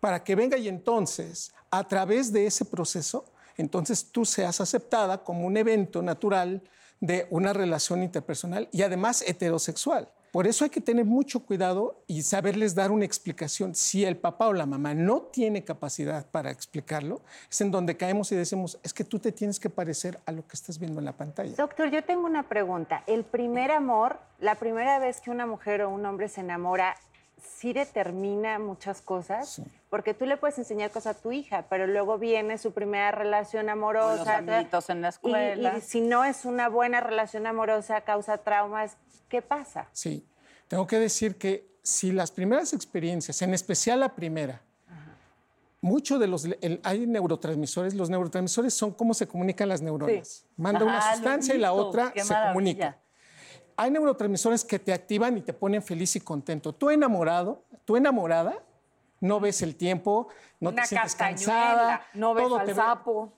para que venga y entonces, a través de ese proceso, entonces tú seas aceptada como un evento natural de una relación interpersonal y además heterosexual. Por eso hay que tener mucho cuidado y saberles dar una explicación. Si el papá o la mamá no tiene capacidad para explicarlo, es en donde caemos y decimos, es que tú te tienes que parecer a lo que estás viendo en la pantalla. Doctor, yo tengo una pregunta. El primer amor, la primera vez que una mujer o un hombre se enamora, ¿sí determina muchas cosas? Sí. Porque tú le puedes enseñar cosas a tu hija, pero luego viene su primera relación amorosa. Con los amiguitos en la y- escuela. Y, si no es una buena relación amorosa, causa traumas, ¿qué pasa? Sí, tengo que decir que si las primeras experiencias, en especial la primera, mucho de los, el- hay neurotransmisores, los neurotransmisores son cómo se comunican las neuronas. Manda una Ah, sustancia y la otra qué se maravilla. comunica. Hay neurotransmisores que te activan y te ponen feliz y contento. Tú enamorado, tú enamorada, no ves el tiempo, no Una te sientes cansada, no ves todo al te sapo.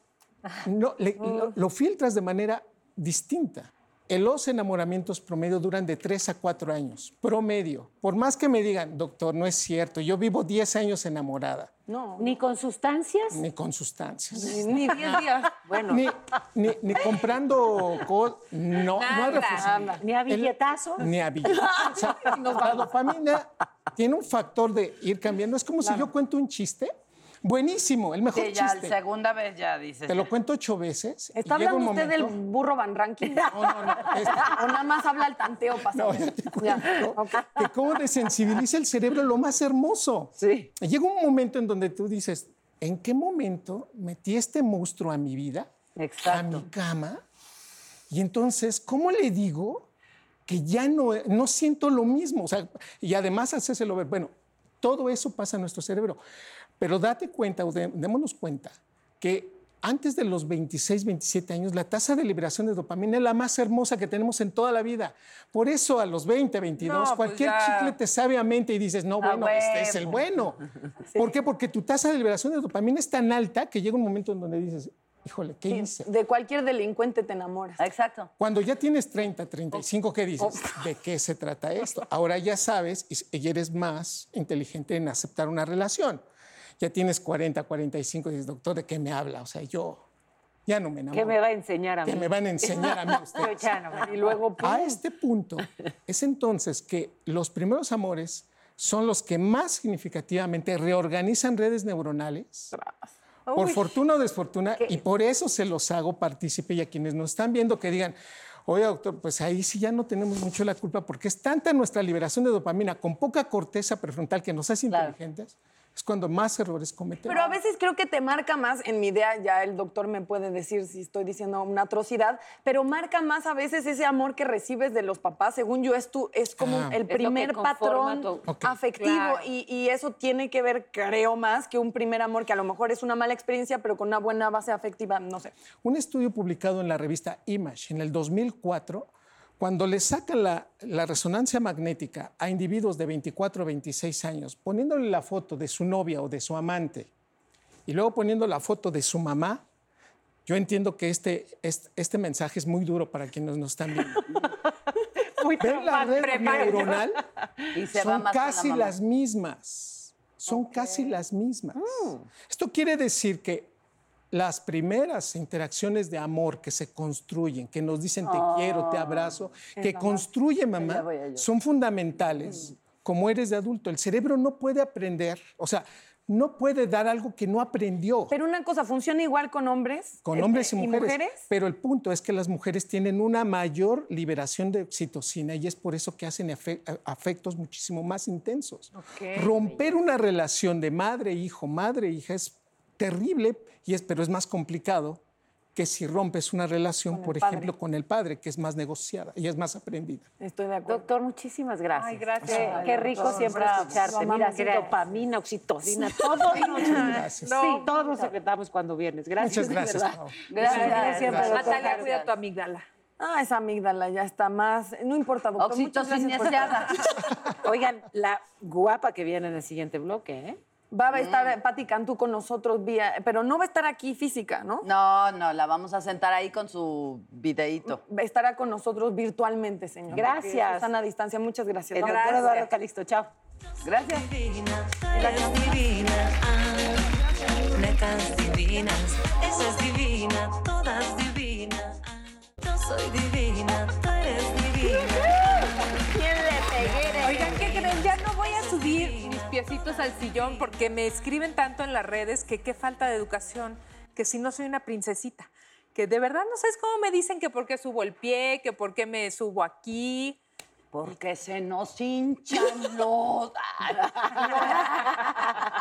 no, le- lo, lo filtras de manera distinta. Los enamoramientos promedio duran de 3 a 4 años, promedio. Por más que me digan, doctor, no es cierto, yo vivo 10 años enamorada, No, Ni con sustancias. ni con sustancias, ni 10 días. Bueno, ni, ni- ni comprando cosas, no, no hay Nada. reflexión. ni a billetazo. Ni a. O sea, la dopamina tiene un factor de ir cambiando. Es como si yo cuento un chiste, buenísimo, el mejor Sí, ya chiste. segunda vez ya dices. Te lo cuento ocho veces. ¿Está hablando usted del burro Van Ranking? No, no, no. es- ¿O nada más habla el tanteo pasado? No, ya te cuento Ya, ok. que cómo desensibiliza el cerebro lo más hermoso. Sí. Llega un momento en donde tú dices, ¿en qué momento metí este monstruo a mi vida, a mi cama? Y entonces, ¿cómo le digo que ya no, no siento lo mismo? O sea, y además hacérselo ver. Bueno, todo eso pasa en nuestro cerebro. Pero date cuenta, o dé- démonos cuenta, que antes de los 26, 27 años, la tasa de liberación de dopamina es la más hermosa que tenemos en toda la vida. Por eso a los 20, 22, No, pues cualquier ya. chicle te sabe a mente y dices, no, Ah, bueno, este es el bueno. ¿Por qué? Porque tu tasa de liberación de dopamina es tan alta que llega un momento en donde dices, híjole, ¿qué hice? De cualquier delincuente te enamoras. Exacto. Cuando ya tienes 30, 35, ¿qué dices? Oh. ¿De qué se trata esto? Ahora ya sabes y eres más inteligente en aceptar una relación. Ya tienes 40, 45 y dices, doctor, ¿de qué me habla? O sea, yo ya no me enamoro. ¿Qué me va a enseñar a mí? ¿Qué me van a enseñar a mí ustedes? Y luego, ¡pum! A este punto es entonces que los primeros amores son los que más significativamente reorganizan redes neuronales. Por fortuna o desfortuna, y por eso se los hago partícipe y a quienes nos están viendo que digan, oye doctor, pues ahí sí ya no tenemos mucho la culpa porque es tanta nuestra liberación de dopamina con poca corteza prefrontal que nos hace inteligentes, es cuando más errores cometemos. Pero a veces creo que te marca más, en mi idea ya el doctor me puede decir si estoy diciendo una atrocidad, pero marca más a veces ese amor que recibes de los papás, según yo es, tu, es como Ah. el primer patrón tu- afectivo Claro. y, y eso tiene que ver, creo más, que un primer amor que a lo mejor es una mala experiencia, pero con una buena base afectiva, no sé. Un estudio publicado en la revista Image en el 2004, cuando le sacan la, la resonancia magnética a individuos de 24 o 26 años, poniéndole la foto de su novia o de su amante y luego poniendo la foto de su mamá, yo entiendo que este, este, este mensaje es muy duro para quienes nos están viendo. Ver la red neuronal Y se va son la casi mamá. las mismas. Son casi las mismas. Esto quiere decir que las primeras interacciones de amor que se construyen, que nos dicen te quiero, te abrazo, que construye mamá, a llorar. son fundamentales. Como eres de adulto, el cerebro no puede aprender, o sea, no puede dar algo que no aprendió Pero una cosa, ¿funciona igual con hombres? con este, hombres y mujeres, Pero el punto es que las mujeres tienen una mayor liberación de oxitocina y es por eso que hacen afe- afectos muchísimo más intensos. Romper una relación de madre-hijo, madre-hija es terrible, y es, pero es más complicado que si rompes una relación, por ejemplo, con el padre, que es más negociada y es más aprendida. Estoy de acuerdo. Doctor, muchísimas gracias. Ay, gracias. Qué, Ay, qué rico doctor, siempre bravo. escucharte. Mira, sí, Gracias. dopamina, oxitocina, todo. Gracias. Sí, todos nos apretamos cuando vienes. Gracias. Muchas gracias. Gracias. Gracias, Gracias. Natalia, cuida tu amígdala. Ah, esa amígdala ya está más. No importa, doctor. gracias por. Oxitocineseada. Oigan, la guapa que viene en el siguiente bloque, ¿eh? Va a Mm. estar Patti Cantú con nosotros vía, pero no va a estar aquí física, ¿no? No, no, la vamos a sentar ahí con su videíto. Estará con nosotros virtualmente, señor. Gracias. Están a distancia. Muchas gracias. Doctor Eduardo Calixto, chao. Gracias. divina, eres divina. Ah, netas divinas, esa es divina, todas divinas. Ah, yo soy divina, tú eres divina. Oigan, ¿qué creen? Ya no voy a subir piecitos al sillón porque me escriben tanto en las redes que qué falta de educación, que si no soy una princesita. Que de verdad no sabes cómo me dicen que por qué subo el pie, que por qué me subo aquí. Porque se nos hinchan los...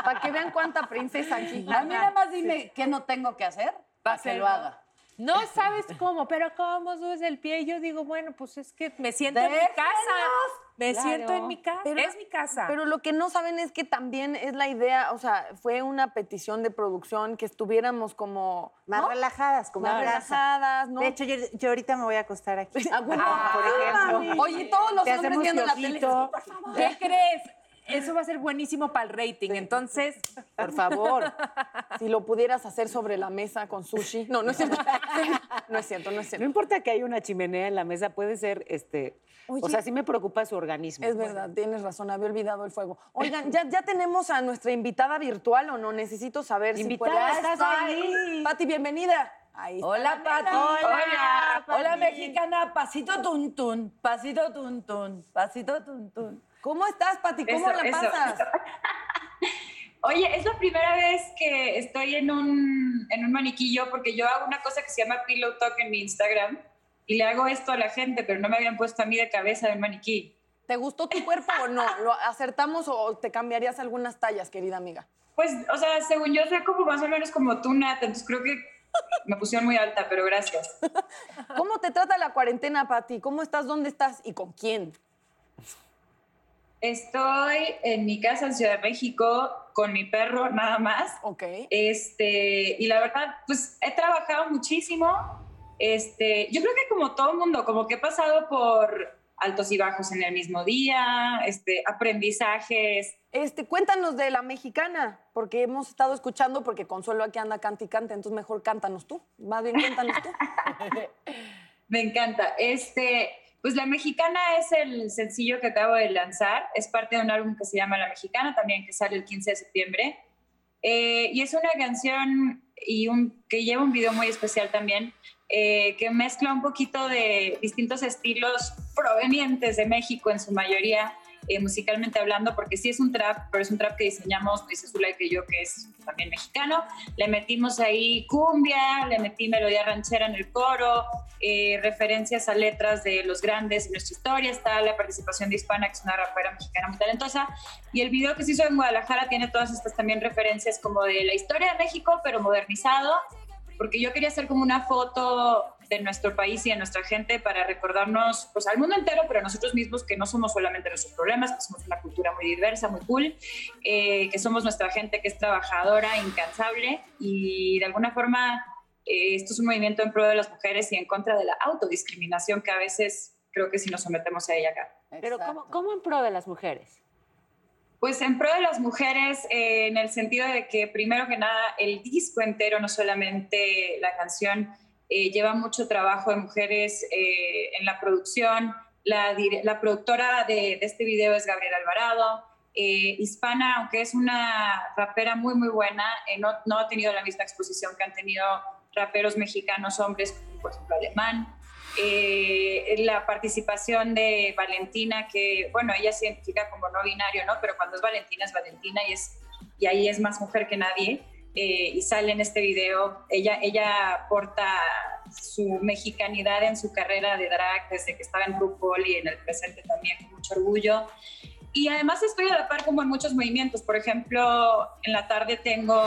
Para que vean cuánta princesa aquí. A mí nada más dime qué no tengo que hacer para que lo haga. No sabes cómo, pero ¿cómo subes el pie? Y yo digo, bueno, pues es que me siento en mi casa. Me Claro. siento en mi casa. Pero- es mi casa. Pero lo que no saben es que también es la idea, o sea, fue una petición de producción que estuviéramos como Más ¿no? relajadas, como más relajadas, ¿no? De hecho, yo, yo ahorita me voy a acostar aquí. Ah, bueno, por ejemplo. Oye, todos los hombres viendo la tele. piojito. Por favor. ¿Qué crees? Eso va a ser buenísimo para el rating. Entonces, Por favor. Si lo pudieras hacer sobre la mesa con sushi. No, no es cierto. No es cierto, no es No cierto. importa que haya una chimenea en la mesa, puede ser, este, o sea, sí me preocupa su organismo. Es verdad, tienes razón, había olvidado el fuego. Oigan, ¿ya, ya tenemos a nuestra invitada virtual o no? Necesito saber Invitada, si puede- ¿estás está ahí? Pati, bienvenida. Ahí está. Hola, Pati. Hola, Hola, Pati. mexicana. Pasito tun tun, pasito tun tun, pasito tun tun. ¿Cómo estás, Pati? ¿Cómo Eso, la eso, pasas? eso. Oye, es la primera vez que estoy en un, en un maniquillo porque yo hago una cosa que se llama Pillow Talk en mi Instagram y le hago esto a la gente, pero no me habían puesto a mí de cabeza del maniquí. ¿Te gustó tu cuerpo o no? ¿Lo acertamos o te cambiarías algunas tallas, querida amiga? Pues, o sea, según yo soy como más o menos como tú, Nat, entonces creo que me pusieron muy alta, pero gracias. ¿Cómo te trata la cuarentena, Pati? ¿Cómo estás? ¿Dónde estás? ¿Y con quién? Estoy en mi casa en Ciudad de México con mi perro, nada más. Ok. Este, y la verdad, pues he trabajado muchísimo. Este, yo creo que como todo mundo, como que he pasado por altos y bajos en el mismo día, este, aprendizajes. Este, cuéntanos de la mexicana, porque hemos estado escuchando, porque Consuelo aquí anda cante y cante, entonces mejor cántanos tú. Más bien cuéntanos tú. Me encanta. Este, pues La Mexicana es el sencillo que acabo de lanzar. Es parte de un álbum que se llama La Mexicana, también que sale el 15 de septiembre. Eh, y es una canción y un, que lleva un video muy especial también, eh, que mezcla un poquito de distintos estilos provenientes de México en su mayoría, eh, musicalmente hablando, porque sí es un trap, pero es un trap que diseñamos dice Zulay y yo, que es también mexicano. Le metimos ahí cumbia, le metí melodía ranchera en el coro, eh, referencias a letras de los grandes en nuestra historia. Está la participación de Hispana, que es una rapera mexicana muy talentosa. Y el video que se hizo en Guadalajara tiene todas estas también referencias como de la historia de México, pero modernizado porque yo quería hacer como una foto de nuestro país y de nuestra gente para recordarnos pues al mundo entero, pero a nosotros mismos que no somos solamente nuestros problemas, que somos una cultura muy diversa, muy cool, eh, que somos nuestra gente que es trabajadora, incansable y de alguna forma eh, esto es un movimiento en pro de las mujeres y en contra de la autodiscriminación que a veces creo que si nos sometemos a ella acá. Pero ¿cómo, ¿cómo en pro de las mujeres? Pues en pro de las mujeres, eh, en el sentido de que primero que nada el disco entero, no solamente la canción, eh, lleva mucho trabajo de mujeres eh, en la producción. La, la productora de, este video es Gabriela Alvarado. hispana, aunque es una rapera muy, muy buena, no, ha tenido la misma exposición que han tenido raperos mexicanos, hombres, por ejemplo, alemán. Eh, la participación de Valentina, que, bueno, ella se identifica como no binario, ¿no? Pero cuando es Valentina, es Valentina y, es, y ahí es más mujer que nadie. Eh, y sale en este video, ella, ella porta su mexicanidad en su carrera de drag desde que estaba en RuPaul y en el presente también con mucho orgullo. Y además estoy a la par como en muchos movimientos. Por ejemplo, en la tarde tengo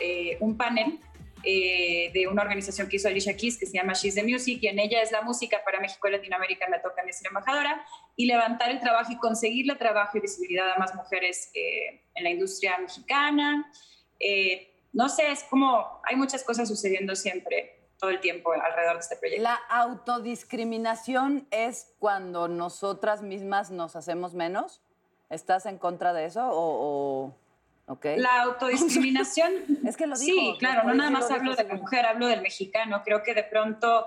eh, un panel eh, de una organización que hizo Alicia Keys que se llama She's the Music y en ella es la música para México y Latinoamérica, me toca ser embajadora y levantar el trabajo y conseguirle trabajo y visibilidad a más mujeres eh, en la industria mexicana. Eh, no sé, es como hay muchas cosas sucediendo siempre todo el tiempo alrededor de este proyecto. La autodiscriminación es cuando nosotras mismas nos hacemos menos. ¿Estás en contra de eso o... La autodiscriminación. es que lo digo. Sí, claro, no nada más hablo de la mujer, hablo del mexicano. Creo que de pronto,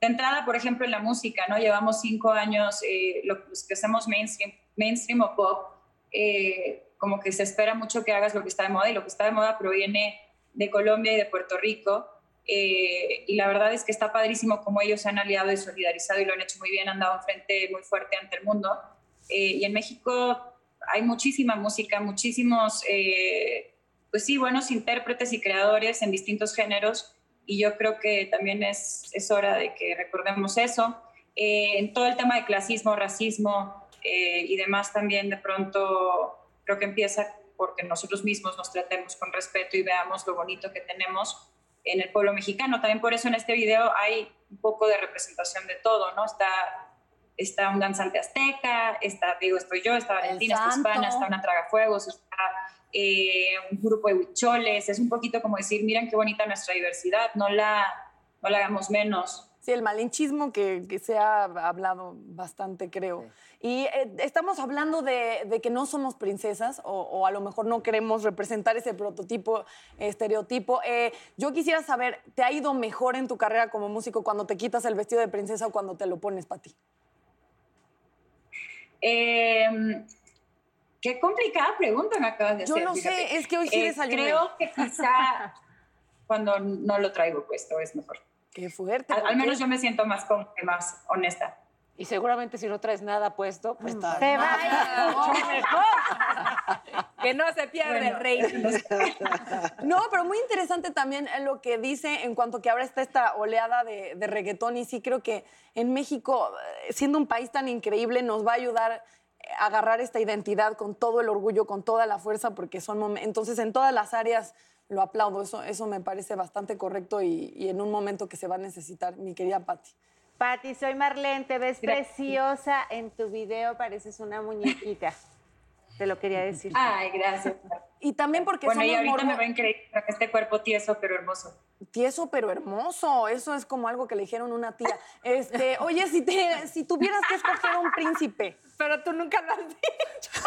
de entrada, por ejemplo, en la música, ¿no? Llevamos cinco años, eh, los que hacemos mainstream, mainstream o pop, eh, como que se espera mucho que hagas lo que está de moda y lo que está de moda proviene de Colombia y de Puerto Rico. Eh, y la verdad es que está padrísimo como ellos se han aliado y solidarizado y lo han hecho muy bien, han dado un frente muy fuerte ante el mundo. y en México hay muchísima música, muchísimos, eh, pues sí, buenos intérpretes y creadores en distintos géneros y yo creo que también es, es hora de que recordemos eso. Eh, en todo el tema de clasismo, racismo eh, y demás también de pronto creo que empieza porque nosotros mismos nos tratemos con respeto y veamos lo bonito que tenemos en el pueblo mexicano. También por eso en este video hay un poco de representación de todo, ¿no? Está está un danzante azteca, está, digo, estoy yo, está Valentina, está Hispana, está una tragafuegos, está eh, un grupo de huicholes, es un poquito como decir, miren qué bonita nuestra diversidad, no la, no la hagamos menos. Sí, el malinchismo que, que, se ha hablado bastante, creo. Y eh, estamos hablando de, de, que no somos princesas o, o, a lo mejor no queremos representar ese prototipo, estereotipo. Eh, yo quisiera saber, ¿te ha ido mejor en tu carrera como músico cuando te quitas el vestido de princesa o cuando te lo pones para ti? Eh, qué complicada pregunta me acabas de hacer. Yo no sé, es que hoy sí eh, desayuné. Creo que quizá cuando no lo traigo puesto es mejor. Qué fuerte. Al, al menos yo me siento más, con, más honesta. Y seguramente si no traes nada puesto, pues está. Te va a ir mucho mejor. que no se pierda bueno. el rey. no, pero muy interesante también lo que dice en cuanto que ahora está esta oleada de, de reggaetón y sí creo que en México, eh, siendo un país tan increíble, nos va a ayudar a agarrar esta identidad con todo el orgullo, con toda la fuerza, porque son momentos, entonces en todas las áreas lo aplaudo, eso, eso me parece bastante correcto y, y en un momento que se va a necesitar, mi querida Patti. Pati, soy Marlene, te ves Gracias. preciosa en tu video, pareces una muñequita. te lo quería decir. Ay, gracias. Y también porque Bueno, y ahorita me va increíble con este cuerpo tieso, pero hermoso. Tieso pero hermoso, eso es como algo que le dijeron a una tía. Este, oye, si, te, si tuvieras que escoger un príncipe, Pero tú nunca lo has dicho.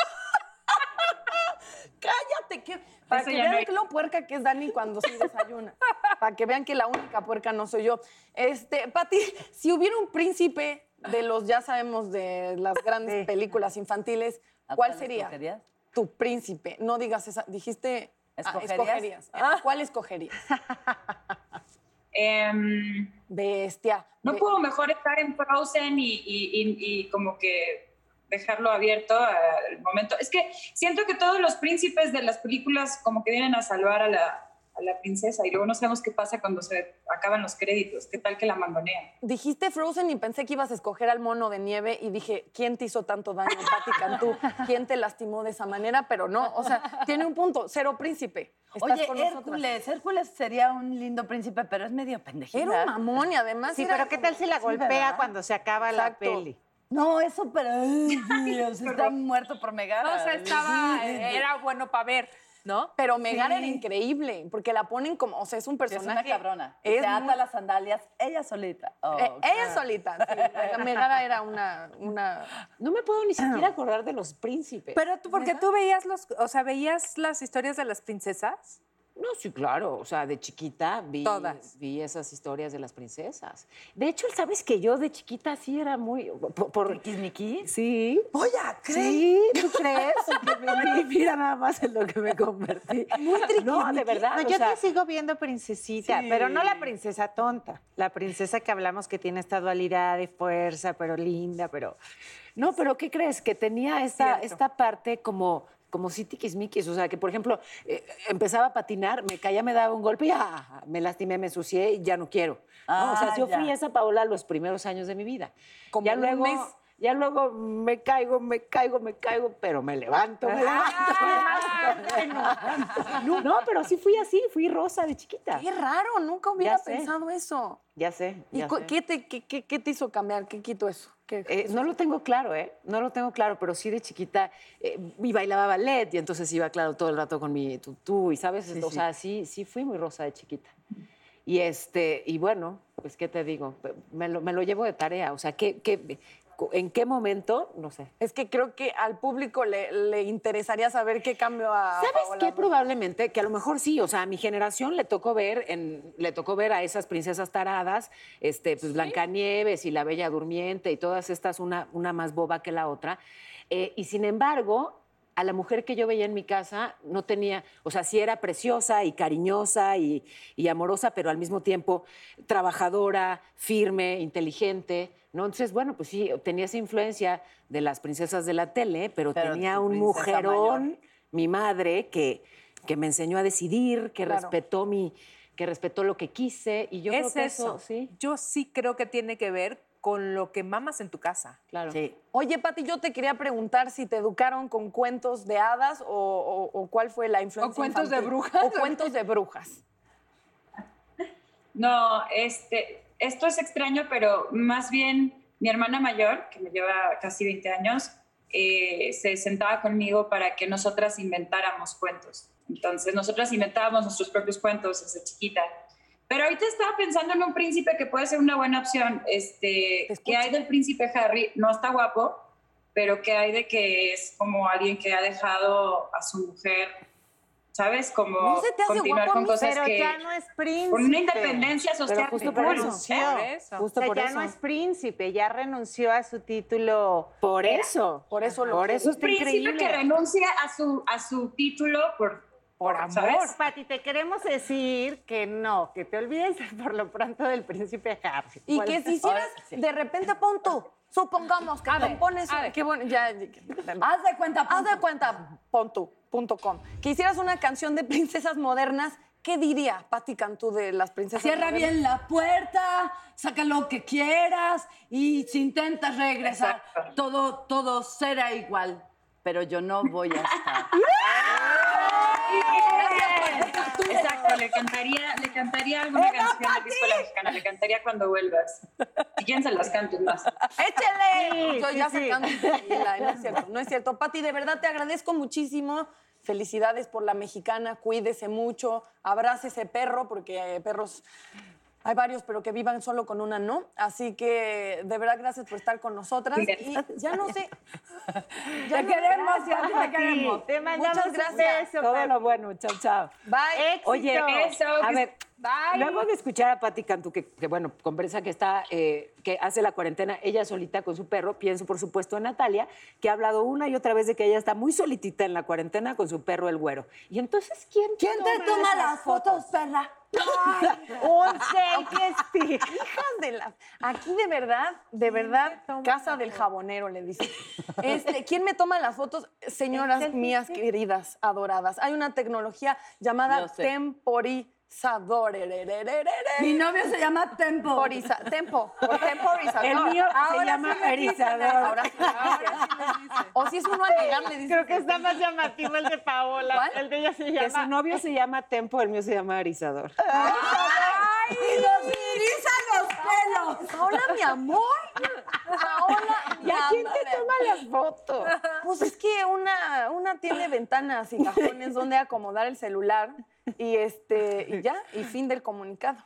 Que, para Eso que vean que lo puerca que es Dani cuando sí desayuna, para que vean que la única puerca no soy yo. Este, Pati, si hubiera un príncipe de los, ya sabemos, de las grandes Sí. películas infantiles, ¿A ¿cuál cuál sería? escogerías? Tu príncipe. No digas esa, dijiste... ah, ¿Escogerías? escogerías. Ah, ¿Cuál escogerías? Em, Bestia. no Be- puedo mejor estar en Frozen y, y- y- y como que dejarlo abierto al momento. Es que siento que todos los príncipes de las películas como que vienen a salvar a la, a la princesa y luego no sabemos qué pasa cuando se acaban los créditos. ¿Qué tal que la mangonean? Dijiste Frozen y pensé que ibas a escoger al mono de nieve y dije, ¿quién te hizo tanto daño, Pati Cantú? ¿Quién te lastimó de esa manera? Pero no, o sea, tiene un punto, cero príncipe. Estás Oye. Hércules, Hércules sería un lindo príncipe, pero es medio pendejita. Era un mamón y además Sí, era pero ¿qué tal si la golpea cuando se acaba Exacto. la peli? No, eso, pero Dios, está muerto por Megara. O sea, estaba, era bueno para ver, ¿no? Pero Megara era increíble, porque la ponen como, o sea, es un Es personaje. una cabrona. Es se ata muy- las sandalias ella solita. Oh, Eh, ella claro. solita, sí. Megara era una, una... No me puedo ni siquiera acordar de los príncipes. Pero tú, porque tú veías los, o sea, veías las historias de las princesas. No, sí, claro. O sea, de chiquita vi, Todas. vi esas historias de las princesas. De hecho, ¿sabes que yo de chiquita sí era muy... Por, por- ¿Tiquismiquis? Sí. Oye, ¿crees? Sí, ¿tú crees? Mira nada más en lo que me convertí. No, de verdad. No, o yo sea, te sigo viendo princesita, Sí. pero no la princesa tonta. La princesa que hablamos que tiene esta dualidad de fuerza, pero linda, pero... No, pero ¿qué crees? Que tenía esta, esta parte como, como si tiquismiquis. O sea, que por ejemplo, eh, empezaba a patinar, me caía, me daba un golpe y ah, me lastimé, me ensucié y ya no quiero. ¿no? o sea, Ah, yo fui ya. esa Paola los primeros años de mi vida. Como ya un luego, mes. ya luego me caigo, me caigo, me caigo, pero me levanto, me levanto. me levanto. No, pero sí fui así, fui rosa de chiquita. Qué raro, nunca hubiera pensado eso. Ya sé. ¿Y ya cu- sé. ¿qué te, qué, qué- qué te hizo cambiar? ¿Qué quitó eso? ¿Qué- Eh, no lo tengo claro, ¿eh? No lo tengo claro, pero sí de chiquita eh, y bailaba ballet y entonces iba, claro, todo el rato con mi tutú y, ¿sabes? o sea, sí, sí fui muy rosa de chiquita. Y, este, y bueno, pues, ¿qué te digo? Me lo, me lo llevo de tarea. O sea, ¿qué, qué, ¿en qué momento? No sé. Es que creo que al público le, le interesaría saber qué cambió a ¿Sabes Paola qué? Probablemente, que a lo mejor sí, o sea, a mi generación le tocó ver, en, le tocó ver a esas princesas taradas, este, pues Blancanieves y la Bella Durmiente y todas estas, una, una más boba que la otra. Eh, y sin embargo, a la mujer que yo veía en mi casa no tenía, o sea, sí era preciosa y cariñosa y, y amorosa, pero al mismo tiempo trabajadora, firme, inteligente, ¿no? Entonces, bueno, pues sí, tenía esa influencia de las princesas de la tele, pero, Pero tenía un mujerón mayor. mi madre que, que me enseñó a decidir, que Claro. respetó mi, que respetó lo que quise y yo creo es que eso. eso, sí, Yo sí creo que tiene que ver con lo que mamas en tu casa. claro. Sí. Oye, Pati, yo te quería preguntar si te educaron con cuentos de hadas o, o- o cuál fue la influencia ¿O cuentos de brujas? O cuentos de brujas. No, este, esto es extraño, pero más bien mi hermana mayor, que me lleva casi 20 años, eh, se sentaba conmigo para que nosotras inventáramos cuentos. Entonces, nosotras inventábamos nuestros propios cuentos desde chiquita. Pero ahorita estaba pensando en un príncipe que puede ser una buena opción. Este, que hay del príncipe Harry? No está guapo, pero que hay de que es como alguien que ha dejado a su mujer, ¿sabes? Como ¿No se te hace continuar guapo con mí? cosas Pero que... ya no es príncipe. Con una independencia social. justo por eso. ¿eh? Por eso. Justo O sea, por ya eso. no es príncipe, ya renunció a su título. Por eso. Por eso lo Por eso Un está príncipe increíble. que renuncia a su, a su título por, Por ¿sabes? amor. Pati, te queremos decir que no, que te olvides por lo pronto del príncipe Harry. Y ¿Cuál que si hicieras, de repente pon tú, supongamos que A te ver, pones, a ver. qué bueno, ya, Haz de cuenta, haz de cuenta, pon tú, punto com, que hicieras una canción de princesas modernas, ¿qué diría Patti Cantú de las princesas Cierra modernas? bien la puerta, saca lo que quieras y si intentas regresar, Exacto. todo, todo será igual. Pero yo no voy a estar. Exacto, le cantaría, le cantaría alguna canción del disco de la mexicana, le cantaría cuando vuelvas. Si quieren se las canto más. ¡Échele! Yo sí, ya sí. sacando tequila, no es cierto, no es cierto. Pati, de verdad te agradezco muchísimo. Felicidades por la mexicana, cuídese mucho, abrace ese perro, porque eh, perros hay varios, pero que vivan solo con una no. Así que de verdad gracias por estar con nosotras. Y ya no sé. Ya Te no- queremos, gracias, Pati, te queremos. Te mandamos Muchas un gracias. beso, Todo lo bueno, chao, chao. Bye. Oye, Eso, a que- ver, luego de escuchar a Patti Cantú, que, que, bueno, conversa que está, eh, que hace la cuarentena ella solita con su perro, pienso por supuesto en Natalia, que ha hablado una y otra vez de que ella está muy solitita en la cuarentena con su perro el güero. Y entonces, ¿quién, ¿Quién te toma las fotos, perra? Un selfie stick. Hijas de la... Aquí de verdad, de verdad, casa del jabonero, le dice. Este, ¿Quién me toma las fotos? Señoras mías queridas, adoradas. Hay una tecnología llamada Yo temporizador. Mi novio se llama Tempo. Temporiza- tempo, por temporizador. El mío se Ahora llama sí dicen, erizador. Ahora sí le dicen. O si es uno al le dicen. Creo que está más llamativo el de Paola. ¿Cuál? El de ella se Que su llama. novio se llama Tempo, el mío se llama Arizador. ¡Y nos eriza los pelos! Paola, mi amor. Paola, ¿Y a quién te toma las fotos? Pues es que una, una tiene ventanas y cajones donde acomodar el celular y este y ya, y fin del comunicado.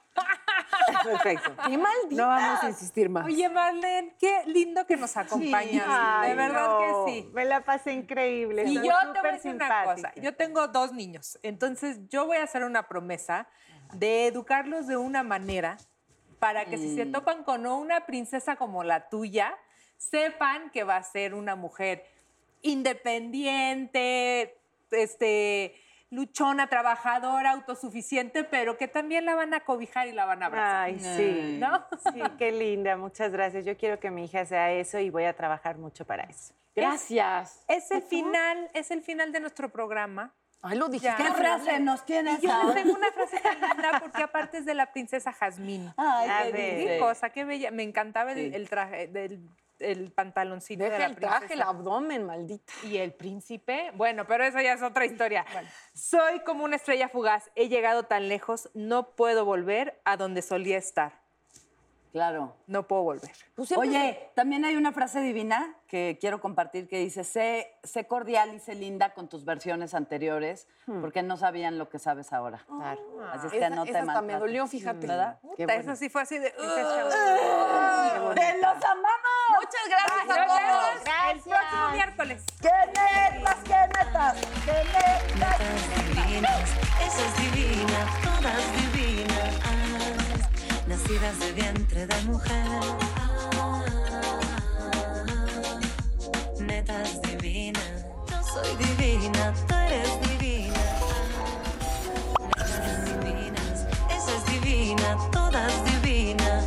Perfecto. ¡Qué maldita! No vamos a insistir más. Oye, Marlene, qué lindo que nos acompañas. Ay, de verdad no, que sí. Me la pasé increíble. Y yo te voy a decir una cosa. Yo tengo dos niños. Entonces, yo voy a hacer una promesa de educarlos de una manera para que si se topan con una princesa como la tuya, sepan que va a ser una mujer independiente, este, luchona, trabajadora, autosuficiente, pero que también la van a cobijar y la van a abrazar. Ay, sí. ¿No? Sí, qué linda, muchas gracias. Yo quiero que mi hija sea eso y voy a trabajar mucho para eso. Gracias. Es el final, es el final de nuestro programa. Ay, lo dijiste. ¿Qué frase nos tienes? Y yo les tengo una frase tan linda porque aparte es de la princesa Jazmín. Ay, qué cosa, qué bella. Me encantaba el, Sí. el traje, del, el pantaloncito de Deja la el traje, el abdomen, maldita. Y el príncipe, bueno, pero eso ya es otra historia. Soy como una estrella fugaz, he llegado tan lejos, no puedo volver a donde solía estar. Claro. No puedo volver. Siempre Oye, también hay una frase divina que quiero compartir que dice, sé, sé cordial y sé linda con tus versiones anteriores, porque no sabían lo que sabes ahora. Así es que esa, no te esa hasta me dolió, fíjate. ¿Verdad? Eso sí fue así de... ¡Te los amamos! Muchas gracias Nos a todos. vemos el próximo miércoles. ¡Qué netas, qué netas! ¡Qué netas! Todas divinas, esa es divina, todas divinas, nacidas de vientre de mujer. Netas divinas, yo soy divina, tú eres divina. Netas divinas, esa es divina, todas divinas,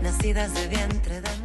nacidas de vientre de mujer.